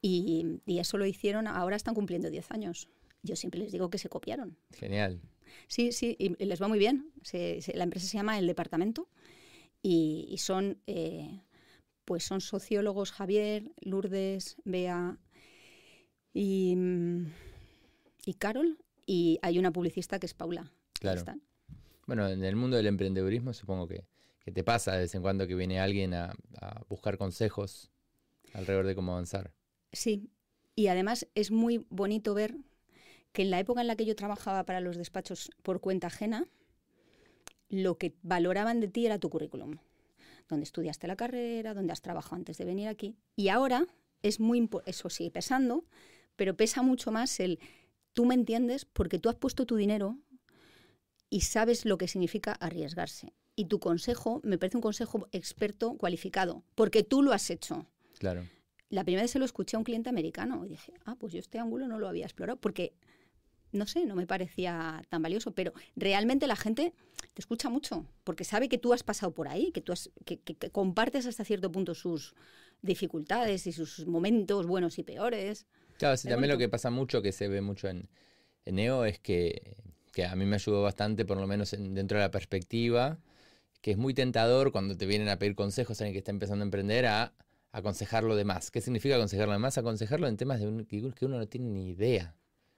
Y, eso lo hicieron, ahora están cumpliendo 10 años. Yo siempre les digo que se copiaron. Genial. Sí, sí, y les va muy bien. la empresa se llama El Departamento y, son, eh, pues son sociólogos Javier, Lourdes, Bea, y, y Carol, y hay una publicista que es Paula. Claro. Bueno, en el mundo del emprendedurismo supongo que, que, te pasa de vez en cuando que viene alguien a, a buscar consejos alrededor de cómo avanzar. Sí, y además es muy bonito ver que en la época en la que yo trabajaba para los despachos por cuenta ajena, lo que valoraban de ti era tu currículum, donde estudiaste la carrera, donde has trabajado antes de venir aquí. Y ahora es muy eso sigue pesando, pero pesa mucho más el tú me entiendes porque tú has puesto tu dinero y sabes lo que significa arriesgarse. Y tu consejo me parece un consejo experto cualificado, porque tú lo has hecho. Claro. La primera vez se lo escuché a un cliente americano y dije, ah, pues yo este ángulo no lo había explorado, porque, no sé, no me parecía tan valioso, pero realmente la gente te escucha mucho, porque sabe que tú has pasado por ahí, que tú has, que compartes hasta cierto punto sus dificultades y sus momentos buenos y peores. Claro, sí, también lo que pasa mucho, que se ve mucho en, en EO, es que, que, a mí me ayudó bastante, por lo menos dentro de la perspectiva, que es muy tentador cuando te vienen a pedir consejos a alguien que está empezando a emprender a aconsejarlo de más. ¿Qué significa aconsejarlo de más? Aconsejarlo en temas de que uno no tiene ni idea.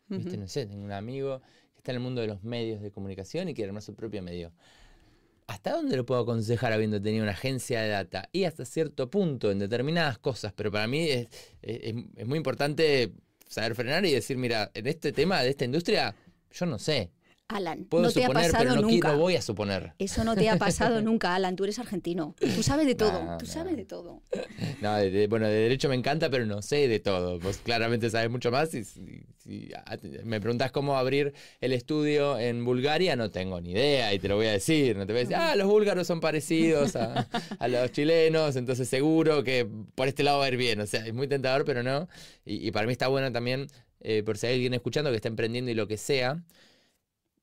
¿Viste? No sé, tengo un amigo que está en el mundo de los medios de comunicación y quiere armar su propio medio. ¿Hasta dónde lo puedo aconsejar habiendo tenido una agencia de data? Y hasta cierto punto, en determinadas cosas, pero para mí es, es, muy importante saber frenar y decir, mira, en este tema de esta industria, yo no sé. Alan, Puedo no te ha pasado pero no, nunca. voy a suponer. Eso no te ha pasado nunca, Alan. Tú eres argentino. Tú sabes de todo. No, tú no. sabes de todo. No, de- de- bueno, de derecho me encanta, pero no sé de todo. Vos claramente sabes mucho más. Y, si- si ah, me preguntas cómo abrir el estudio en Bulgaria, no tengo ni idea y te lo voy a decir. No te voy a decir, ah, los búlgaros son parecidos a, a los chilenos, entonces seguro que por este lado va a ir bien. O sea, es muy tentador, pero no. Y, y para mí está bueno también, eh, por si hay alguien escuchando que está emprendiendo y lo que sea,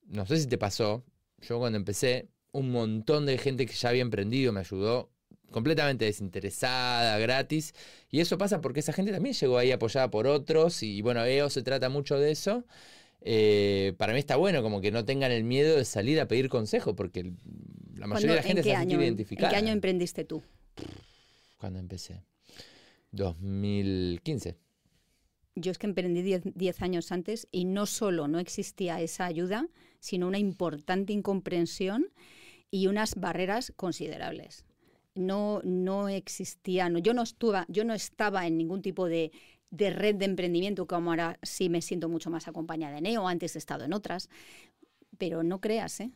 no sé si te pasó, yo cuando empecé, un montón de gente que ya había emprendido me ayudó completamente desinteresada, gratis. Y eso pasa porque esa gente también llegó ahí apoyada por otros. Y bueno, EO se trata mucho de eso. Eh, para mí está bueno como que no tengan el miedo de salir a pedir consejo, porque la mayoría de la ¿Cuándo- gente ¿en, qué se ha año, sentido ¿En identificada. qué año emprendiste tú? Cuando empecé. 2015. Yo es que emprendí 10 años antes y no solo no existía esa ayuda, sino una importante incomprensión y unas barreras considerables. No, no existía, yo, no estuve, yo no estaba en ningún tipo de, de red de emprendimiento, como ahora sí me siento mucho más acompañada de Neo, antes he estado en otras, pero no creas, ¿eh?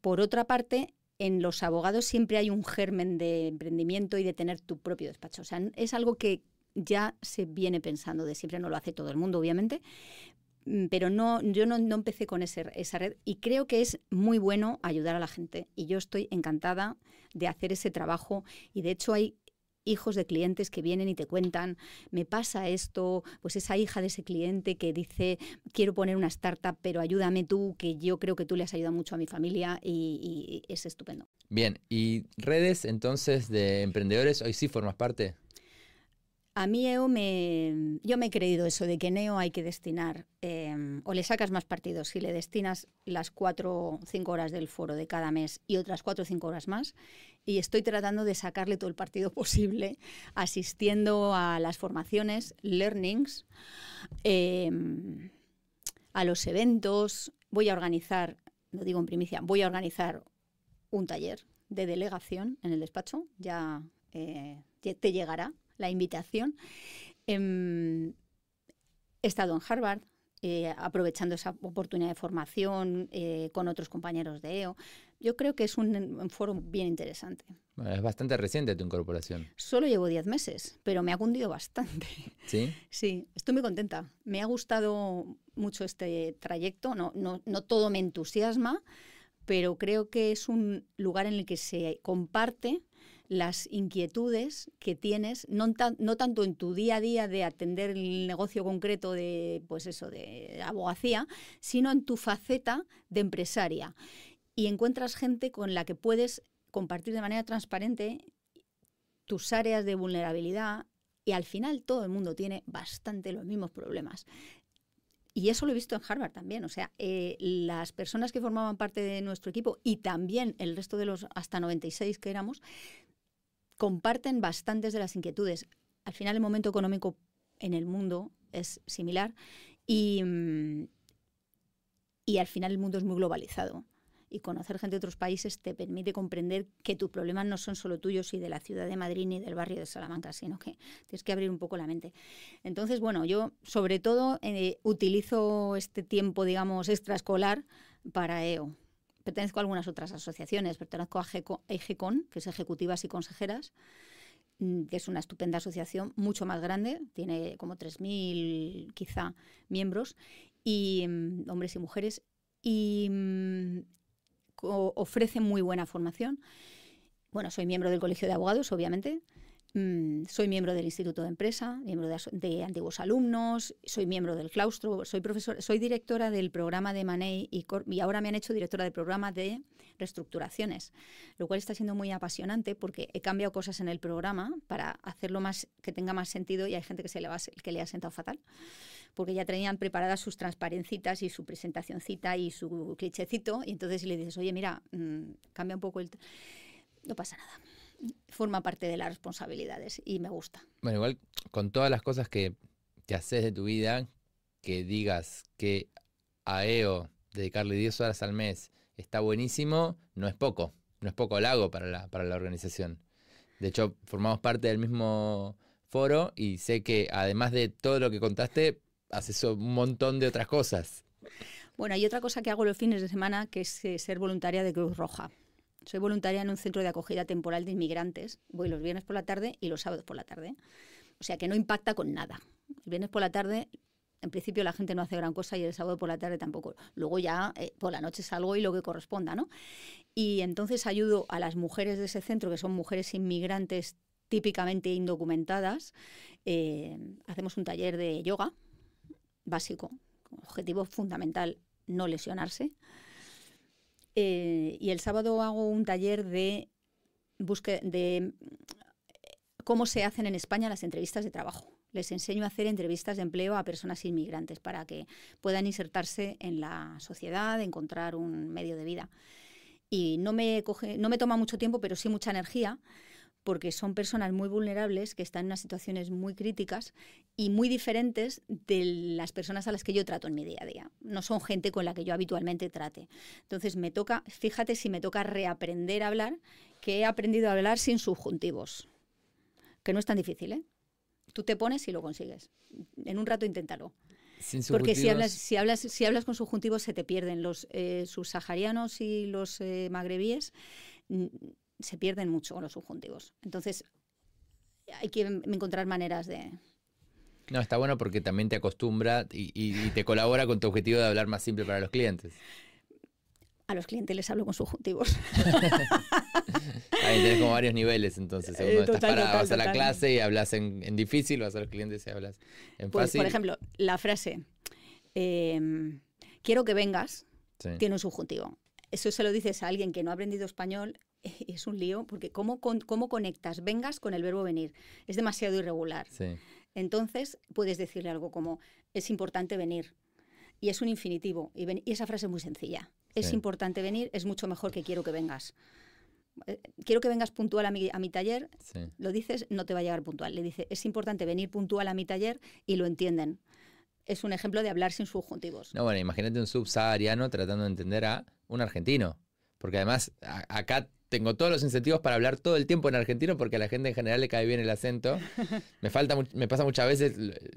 Por otra parte, en los abogados siempre hay un germen de emprendimiento y de tener tu propio despacho. O sea, es algo que ya se viene pensando de siempre, no lo hace todo el mundo, obviamente, pero no, yo no, empecé con esa red y creo que es muy bueno ayudar a la gente y yo estoy encantada de hacer ese trabajo y de hecho hay hijos de clientes que vienen y te cuentan, me pasa esto, pues esa hija de ese cliente que dice, quiero poner una startup, pero ayúdame tú, que yo creo que tú le has ayudado mucho a mi familia y, y es estupendo. Bien, ¿y redes entonces de emprendedores hoy sí formas parte? A mí EO me, yo me he creído eso de que Neo hay que destinar, em, o le sacas más partidos. Si le destinas las cuatro o cinco horas del foro de cada mes y otras cuatro o cinco horas más, y estoy tratando de sacarle todo el partido posible, asistiendo a las formaciones, learnings, em, a los eventos, voy a organizar, lo digo en primicia, voy a organizar un taller de delegación en el despacho, ya eh, te llegará la invitación. Em, he estado en Harvard, eh, aprovechando esa oportunidad de formación eh, con otros compañeros de EO. Yo creo que es un, foro bien interesante. es bastante reciente tu incorporación. Solo llevo 10 meses, pero me ha cundido bastante. ¿Sí? Sí, estoy muy contenta. Me ha gustado mucho este trayecto. No, no, no todo me entusiasma, pero creo que es un lugar en el que se comparte las inquietudes que tienes, no, no, tanto en tu día a día de atender el negocio concreto de, pues eso, de abogacía, sino en tu faceta de empresaria. Y encuentras gente con la que puedes compartir de manera transparente tus áreas de vulnerabilidad y al final todo el mundo tiene bastante los mismos problemas. Y eso lo he visto en Harvard también. O sea, eh, las personas que formaban parte de nuestro equipo y también el resto de los hasta 96 que éramos, comparten bastantes de las inquietudes. Al final el momento económico en el mundo es similar y, mm, y al final el mundo es muy globalizado. Y conocer gente de otros países te permite comprender que tus problemas no son solo tuyos y de la ciudad de Madrid ni del barrio de Salamanca, sino que tienes que abrir un poco la mente. Entonces, bueno, yo sobre todo eh, utilizo este tiempo, digamos, extraescolar para EO pertenezco a algunas otras asociaciones, pertenezco a EGECON, que es Ejecutivas y Consejeras, mm, que es una estupenda asociación, mucho más grande, tiene como 3.000 quizá miembros, y mm, hombres y mujeres, y mm, ofrece muy buena formación. Bueno, soy miembro del Colegio de Abogados, obviamente, Mm, soy miembro del Instituto de Empresa, miembro de, antiguos alumnos, soy miembro del claustro, soy profesor, soy directora del programa de Manei y, y, ahora me han hecho directora del programa de reestructuraciones, lo cual está siendo muy apasionante porque he cambiado cosas en el programa para hacerlo más que tenga más sentido y hay gente que se le va que le ha sentado fatal porque ya tenían preparadas sus transparencitas y su presentacioncita y su clichecito y entonces le dices, oye, mira, mm, cambia un poco el... No pasa nada forma parte de las responsabilidades y me gusta. Bueno, igual con todas las cosas que te haces de tu vida, que digas que a EO dedicarle 10 horas al mes está buenísimo, no es poco, no es poco lago para la, para la organización. De hecho, formamos parte del mismo foro y sé que además de todo lo que contaste, haces un montón de otras cosas. Bueno, hay otra cosa que hago los fines de semana, que es eh, ser voluntaria de Cruz Roja. Soy voluntaria en un centro de acogida temporal de inmigrantes. Voy los viernes por la tarde y los sábados por la tarde. O sea que no impacta con nada. El viernes por la tarde, en principio la gente no hace gran cosa y el sábado por la tarde tampoco. Luego ya eh, por la noche salgo y lo que corresponda, ¿no? Y entonces ayudo a las mujeres de ese centro, que son mujeres inmigrantes típicamente indocumentadas. Eh, hacemos un taller de yoga básico, objetivo fundamental, no lesionarse. Eh, y el sábado hago un taller de, de cómo se hacen en España las entrevistas de trabajo. Les enseño a hacer entrevistas de empleo a personas inmigrantes para que puedan insertarse en la sociedad, encontrar un medio de vida. Y no me, coge, no me toma mucho tiempo, pero sí mucha energía, porque son personas muy vulnerables que están en unas situaciones muy críticas y muy diferentes de las personas a las que yo trato en mi día a día. No son gente con la que yo habitualmente trate. Entonces me toca, fíjate si me toca reaprender a hablar, que he aprendido a hablar sin subjuntivos, que no es tan difícil, ¿eh? Tú te pones y lo consigues. En un rato inténtalo. Porque si hablas, si, hablas, si hablas con subjuntivos se te pierden. Los eh, subsaharianos y los eh, magrebíes se pierden mucho con los subjuntivos. Entonces, hay que encontrar maneras de... No, está bueno porque también te acostumbra y, te colabora con tu objetivo de hablar más simple para los clientes. A los clientes les hablo con subjuntivos. Ahí tenés como varios niveles, entonces. Eh, estás para, vas a la clase y hablas en, difícil, vas a los clientes y hablas en pues, Por ejemplo, la frase, em, quiero que vengas, tiene un subjuntivo. Eso se lo dices a alguien que no ha aprendido español es un lío, porque ¿cómo, ¿cómo conectas vengas con el verbo venir? Es demasiado irregular. Entonces puedes decirle algo como, es importante venir. Y es un infinitivo. Y, esa frase es muy sencilla. Es importante venir, es mucho mejor que quiero que vengas. Eh, quiero que vengas puntual a mi, a mi taller, lo dices, no te va a llegar puntual. Le dice, es importante venir puntual a mi taller y lo entienden. Es un ejemplo de hablar sin subjuntivos. No, bueno, imagínate un subsahariano tratando de entender a un argentino. Porque además acá tengo todos los incentivos para hablar todo el tiempo en argentino porque a la gente en general le cae bien el acento. Me falta me pasa muchas veces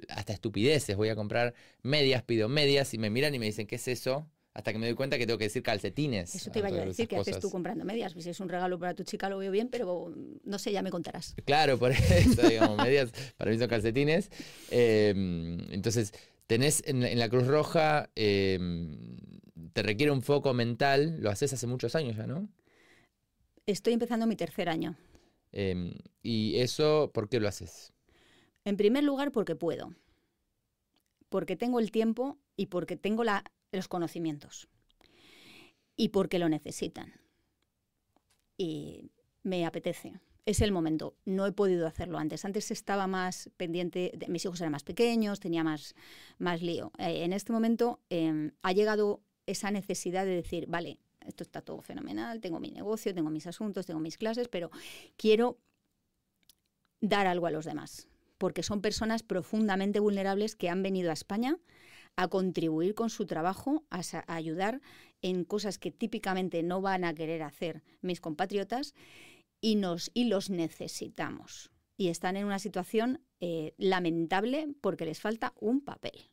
hasta estupideces. Voy a comprar medias, pido medias y me miran y me dicen, ¿qué es eso? Hasta que me doy cuenta que tengo que decir calcetines. Eso te iba a decir, ¿qué haces tú comprando medias? Pues si es un regalo para tu chica lo veo bien, pero no sé, ya me contarás. Claro, por eso, digamos, medias para mí son calcetines. Em, entonces, tenés en, la Cruz Roja, em, te requiere un foco mental, lo haces hace muchos años ya, ¿no? Estoy empezando mi tercer año. Em, ¿Y eso por qué lo haces? En primer lugar, porque puedo. Porque tengo el tiempo y porque tengo los conocimientos. Y porque lo necesitan. Y me apetece. Es el momento. No he podido hacerlo antes. Antes estaba más pendiente, de, mis hijos eran más pequeños, tenía más, más lío. Eh, en este momento em, ha llegado esa necesidad de decir, vale, esto está todo fenomenal, tengo mi negocio, tengo mis asuntos, tengo mis clases, pero quiero dar algo a los demás, porque son personas profundamente vulnerables que han venido a España a contribuir con su trabajo, a, ayudar en cosas que típicamente no van a querer hacer mis compatriotas y, nos, y los necesitamos. Y están en una situación eh, lamentable porque les falta un papel.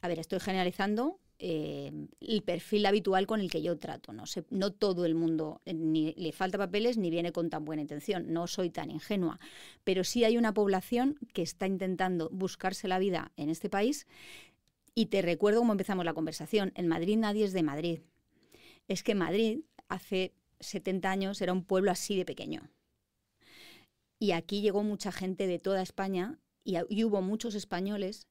A ver, estoy generalizando, eh, el perfil habitual con el que yo trato. No, no todo el mundo eh, ni le falta papeles ni viene con tan buena intención. No soy tan ingenua. Pero sí hay una población que está intentando buscarse la vida en este país. Y te recuerdo cómo empezamos la conversación. En Madrid nadie es de Madrid. Es que Madrid hace 70 años era un pueblo así de pequeño. Y aquí llegó mucha gente de toda España y hubo muchos españoles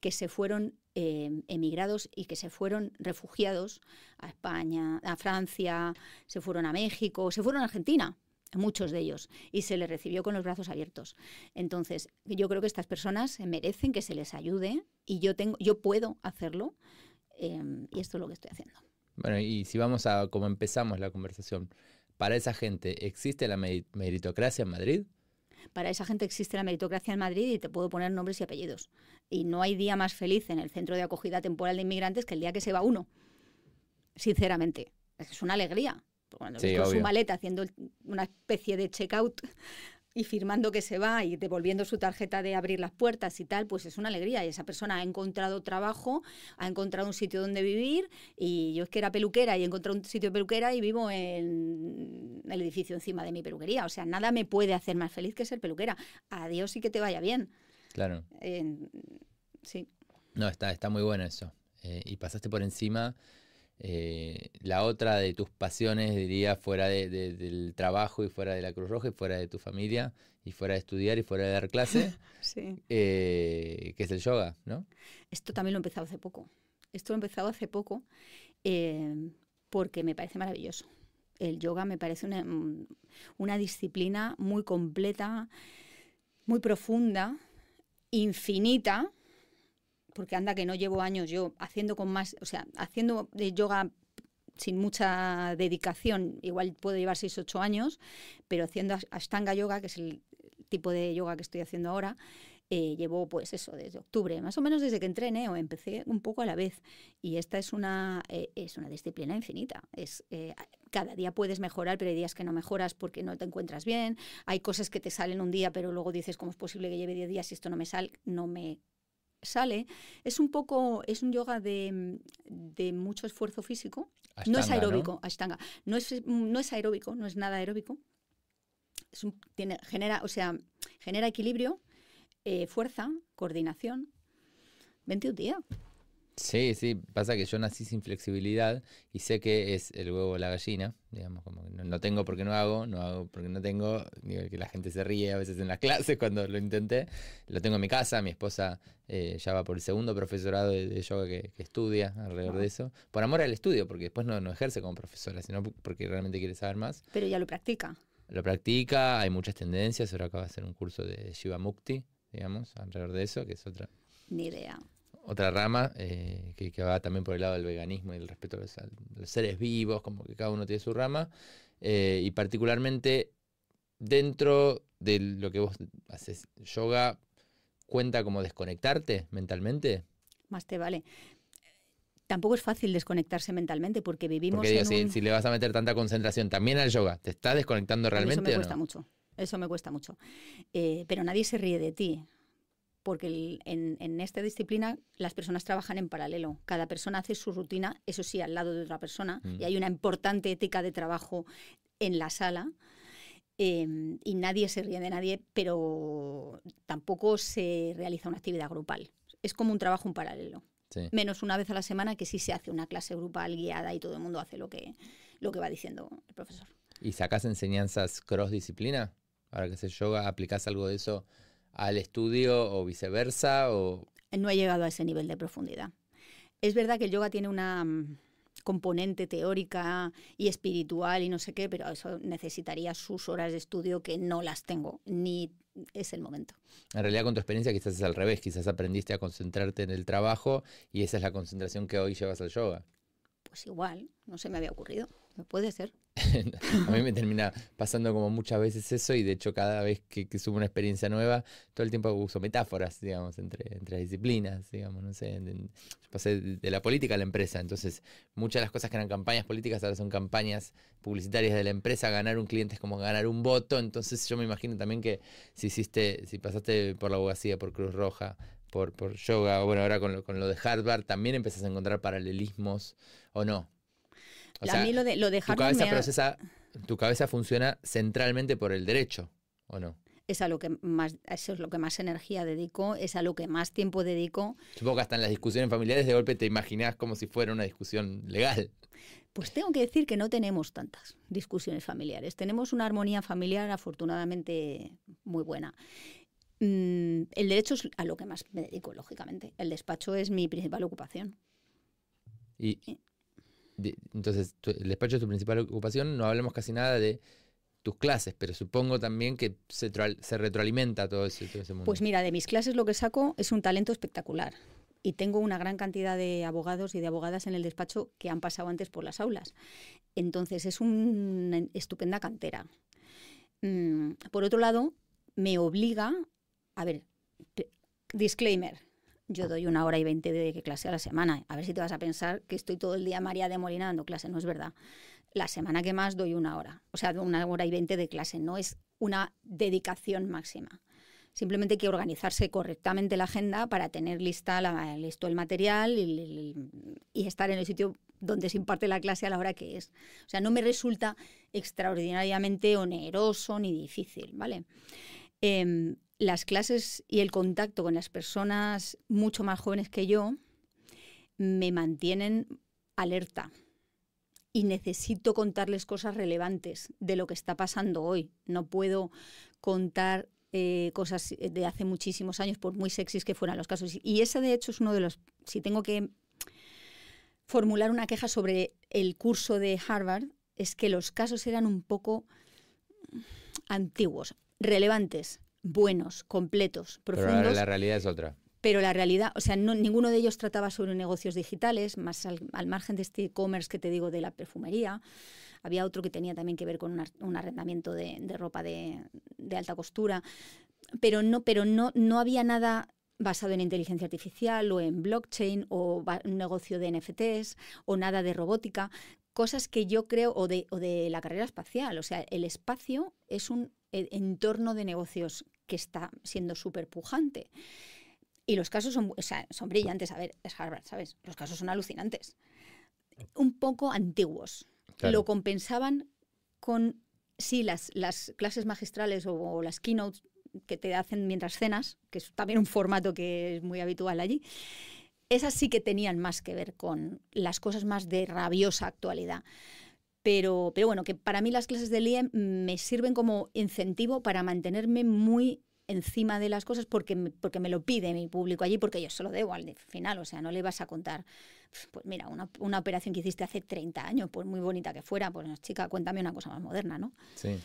que se fueron Em, emigrados y que se fueron refugiados a España, a Francia, se fueron a México, se fueron a Argentina, muchos de ellos, y se les recibió con los brazos abiertos. Entonces, yo creo que estas personas merecen que se les ayude y yo, tengo, yo puedo hacerlo em, y esto es lo que estoy haciendo. Bueno, y si vamos a cómo empezamos la conversación, para esa gente, ¿existe la meritocracia en Madrid? Para esa gente existe la meritocracia en Madrid y te puedo poner nombres y apellidos. Y no hay día más feliz en el centro de acogida temporal de inmigrantes que el día que se va uno. Sinceramente. Es una alegría. Cuando sí, con su maleta haciendo una especie de checkout y firmando que se va y devolviendo su tarjeta de abrir las puertas y tal, pues es una alegría. Y esa persona ha encontrado trabajo, ha encontrado un sitio donde vivir. Y yo es que era peluquera y he encontrado un sitio de peluquera y vivo en el edificio encima de mi peluquería. O sea, nada me puede hacer más feliz que ser peluquera. Adiós y que te vaya bien. Claro. sí. No, está, está muy bueno eso. Eh, y pasaste por encima eh, la otra de tus pasiones, diría, fuera del trabajo y fuera de la Cruz Roja y fuera de tu familia y fuera de estudiar y fuera de dar clase, eh, que es el yoga, ¿no? Esto también lo he empezado hace poco. Esto lo he empezado hace poco eh, porque me parece maravilloso. El yoga me parece una, una disciplina muy completa, muy profunda, infinita, porque anda que no llevo años yo haciendo con más, o sea, haciendo yoga sin mucha dedicación, igual puedo llevar 6 8 años, pero haciendo Ashtanga Yoga, que es el tipo de yoga que estoy haciendo ahora, eh, llevo pues eso desde octubre, más o menos desde que entrené o empecé un poco a la vez. Y esta es una, eh, es una disciplina infinita. Es, eh, cada día puedes mejorar, pero hay días que no mejoras porque no te encuentras bien. Hay cosas que te salen un día, pero luego dices, ¿cómo es posible que lleve 10 días y esto no me, sale no me sale? Es un poco, es un yoga de, de mucho esfuerzo físico. no es aeróbico, ¿no? Ashtanga. No es, no es aeróbico, no es nada aeróbico. Es un, tiene, genera, o sea, genera equilibrio, eh, fuerza, coordinación. Vente un día. Sí, sí, pasa que yo nací sin flexibilidad y sé que es el huevo o la gallina, digamos, como que no, no, tengo porque no hago, no hago porque no tengo, digo que la gente se ríe a veces en las clases cuando lo intenté, lo tengo en mi casa, mi esposa eh, ya va por el segundo profesorado de, de yoga que, que, estudia alrededor de eso, por amor al estudio, porque después no, no ejerce como profesora, sino porque realmente quiere saber más. Pero ya lo practica. Lo practica, hay muchas tendencias, ahora acaba de hacer un curso de Shiva Mukti, digamos, alrededor de eso, que es otra... Ni idea. Otra rama eh, que, que, va también por el lado del veganismo y el respeto a los, a los seres vivos, como que cada uno tiene su rama, eh, y particularmente dentro de lo que vos haces, yoga cuenta como desconectarte mentalmente. Más te vale. Tampoco es fácil desconectarse mentalmente porque vivimos porque, digo, en si, un... si, le vas a meter tanta concentración también al yoga, ¿te estás desconectando realmente? Eso me cuesta no? mucho. Eso me cuesta mucho. Eh, pero nadie se ríe de ti, porque el, en, en, esta disciplina las personas trabajan en paralelo. Cada persona hace su rutina, eso sí, al lado de otra persona, mm. y hay una importante ética de trabajo en la sala. Eh, y nadie se ríe de nadie, pero tampoco se realiza una actividad grupal. Es como un trabajo en paralelo. Sí. Menos una vez a la semana que sí se hace una clase grupal guiada y todo el mundo hace lo que, lo que va diciendo el profesor. ¿Y sacas enseñanzas cross disciplina? Ahora que haces yoga, ¿aplicás algo de eso al estudio o viceversa? O... No he llegado a ese nivel de profundidad. Es verdad que el yoga tiene una um, componente teórica y espiritual y no sé qué, pero eso necesitaría sus horas de estudio que no las tengo, ni es el momento. En realidad con tu experiencia quizás es al revés, quizás aprendiste a concentrarte en el trabajo y esa es la concentración que hoy llevas al yoga. Pues igual, no se me había ocurrido, puede ser. a mí me termina pasando como muchas veces eso y de hecho cada vez que, subo una experiencia nueva, todo el tiempo uso metáforas, digamos, entre, entre disciplinas, digamos, no sé, de, pasé de la política a la empresa, entonces muchas de las cosas que eran campañas políticas ahora son campañas publicitarias de la empresa, ganar un cliente es como ganar un voto, entonces yo me imagino también que si hiciste, si pasaste por la abogacía, por Cruz Roja, por, por yoga, o bueno, ahora con lo, con lo de Harvard, también empezás a encontrar paralelismos, ¿o no? O sea, a mí lo de, lo de tu cabeza procesa, tu cabeza funciona centralmente por el derecho, ¿o no? Es a lo que más, eso es lo que más energía dedico, es a lo que más tiempo dedico. Supongo que hasta en las discusiones familiares de golpe te imaginas como si fuera una discusión legal. Pues tengo que decir que no tenemos tantas discusiones familiares. Tenemos una armonía familiar afortunadamente muy buena. Mm, el derecho es a lo que más me dedico, lógicamente. El despacho es mi principal ocupación. Y, entonces, el despacho es tu principal ocupación, no hablamos casi nada de tus clases, pero supongo también que se, retroalimenta todo ese, todo ese mundo. Pues mira, de mis clases lo que saco es un talento espectacular. Y tengo una gran cantidad de abogados y de abogadas en el despacho que han pasado antes por las aulas. Entonces, es una estupenda cantera. Mm, por otro lado, me obliga, a ver, disclaimer, yo doy una hora y veinte de clase a la semana. A ver si te vas a pensar que estoy todo el día María de Molina dando clase. No es verdad. La semana que más doy una hora. O sea, una hora y veinte de clase. No es una dedicación máxima. Simplemente hay que organizarse correctamente la agenda para tener lista la, listo el material y, estar en el sitio donde se imparte la clase a la hora que es. O sea, no me resulta extraordinariamente oneroso ni difícil, ¿vale? Eh, las clases y el contacto con las personas mucho más jóvenes que yo me mantienen alerta y necesito contarles cosas relevantes de lo que está pasando hoy. No puedo contar eh, cosas de hace muchísimos años, por muy sexys que fueran los casos. Y ese, de hecho, es uno de los... Si tengo que formular una queja sobre el curso de Harvard, es que los casos eran un poco antiguos, relevantes, buenos, completos, profundos. Pero la realidad es otra. pero la realidad, o sea, no, ninguno de ellos trataba sobre negocios digitales, más al, margen de este e-commerce que te digo de la perfumería. Había otro que tenía también que ver con un arrendamiento de, ropa de, alta costura, pero no, pero no, no había nada basado en inteligencia artificial o en blockchain o un negocio de NFTs o nada de robótica, cosas que yo creo, o de, o de la carrera espacial. O sea, el espacio es un entorno de negocios que está siendo súper pujante. Y los casos son, son brillantes. A ver, es Harvard, ¿sabes? Los casos son alucinantes. Un poco antiguos. Lo compensaban con, sí, las, las clases magistrales o, las keynotes que te hacen mientras cenas, que es también un formato que es muy habitual allí. Esas sí que tenían más que ver con las cosas más de rabiosa actualidad. Pero, pero bueno, que para mí las clases de IEM me sirven como incentivo para mantenerme muy encima de las cosas porque me, porque me lo pide mi público allí, porque yo se lo debo al final, o sea, no le vas a contar, pues mira, una, una operación que hiciste hace 30 años, pues muy bonita que fuera, pues chica, cuéntame una cosa más moderna, ¿no? Sí.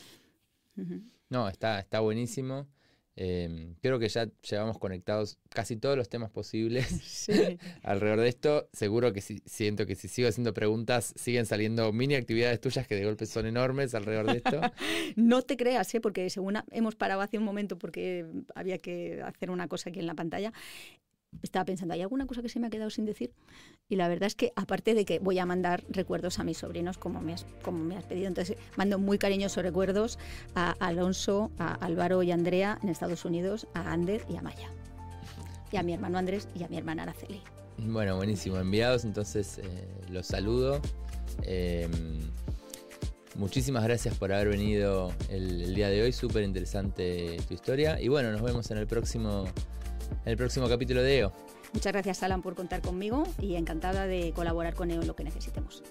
No, está, está buenísimo. Em, creo que ya llevamos conectados casi todos los temas posibles alrededor de esto. Seguro que si, siento que si sigo haciendo preguntas, siguen saliendo mini actividades tuyas que de golpe son enormes alrededor de esto. no te creas, ¿eh? porque según hemos parado hace un momento porque había que hacer una cosa aquí en la pantalla estaba pensando, ¿hay alguna cosa que se me ha quedado sin decir? Y la verdad es que, aparte de que voy a mandar recuerdos a mis sobrinos, como me has, como me has pedido, entonces mando muy cariñosos recuerdos a Alonso, a Álvaro y Andrea en Estados Unidos, a Ander y a Maya. Y a mi hermano Andrés y a mi hermana Araceli. Bueno, buenísimo. Enviados, entonces eh, los saludo. Em, muchísimas gracias por haber venido el, el día de hoy. Súper interesante tu historia. Y bueno, nos vemos en el próximo en el próximo capítulo de EO. Muchas gracias, Alan, por contar conmigo y encantada de colaborar con EO en lo que necesitemos.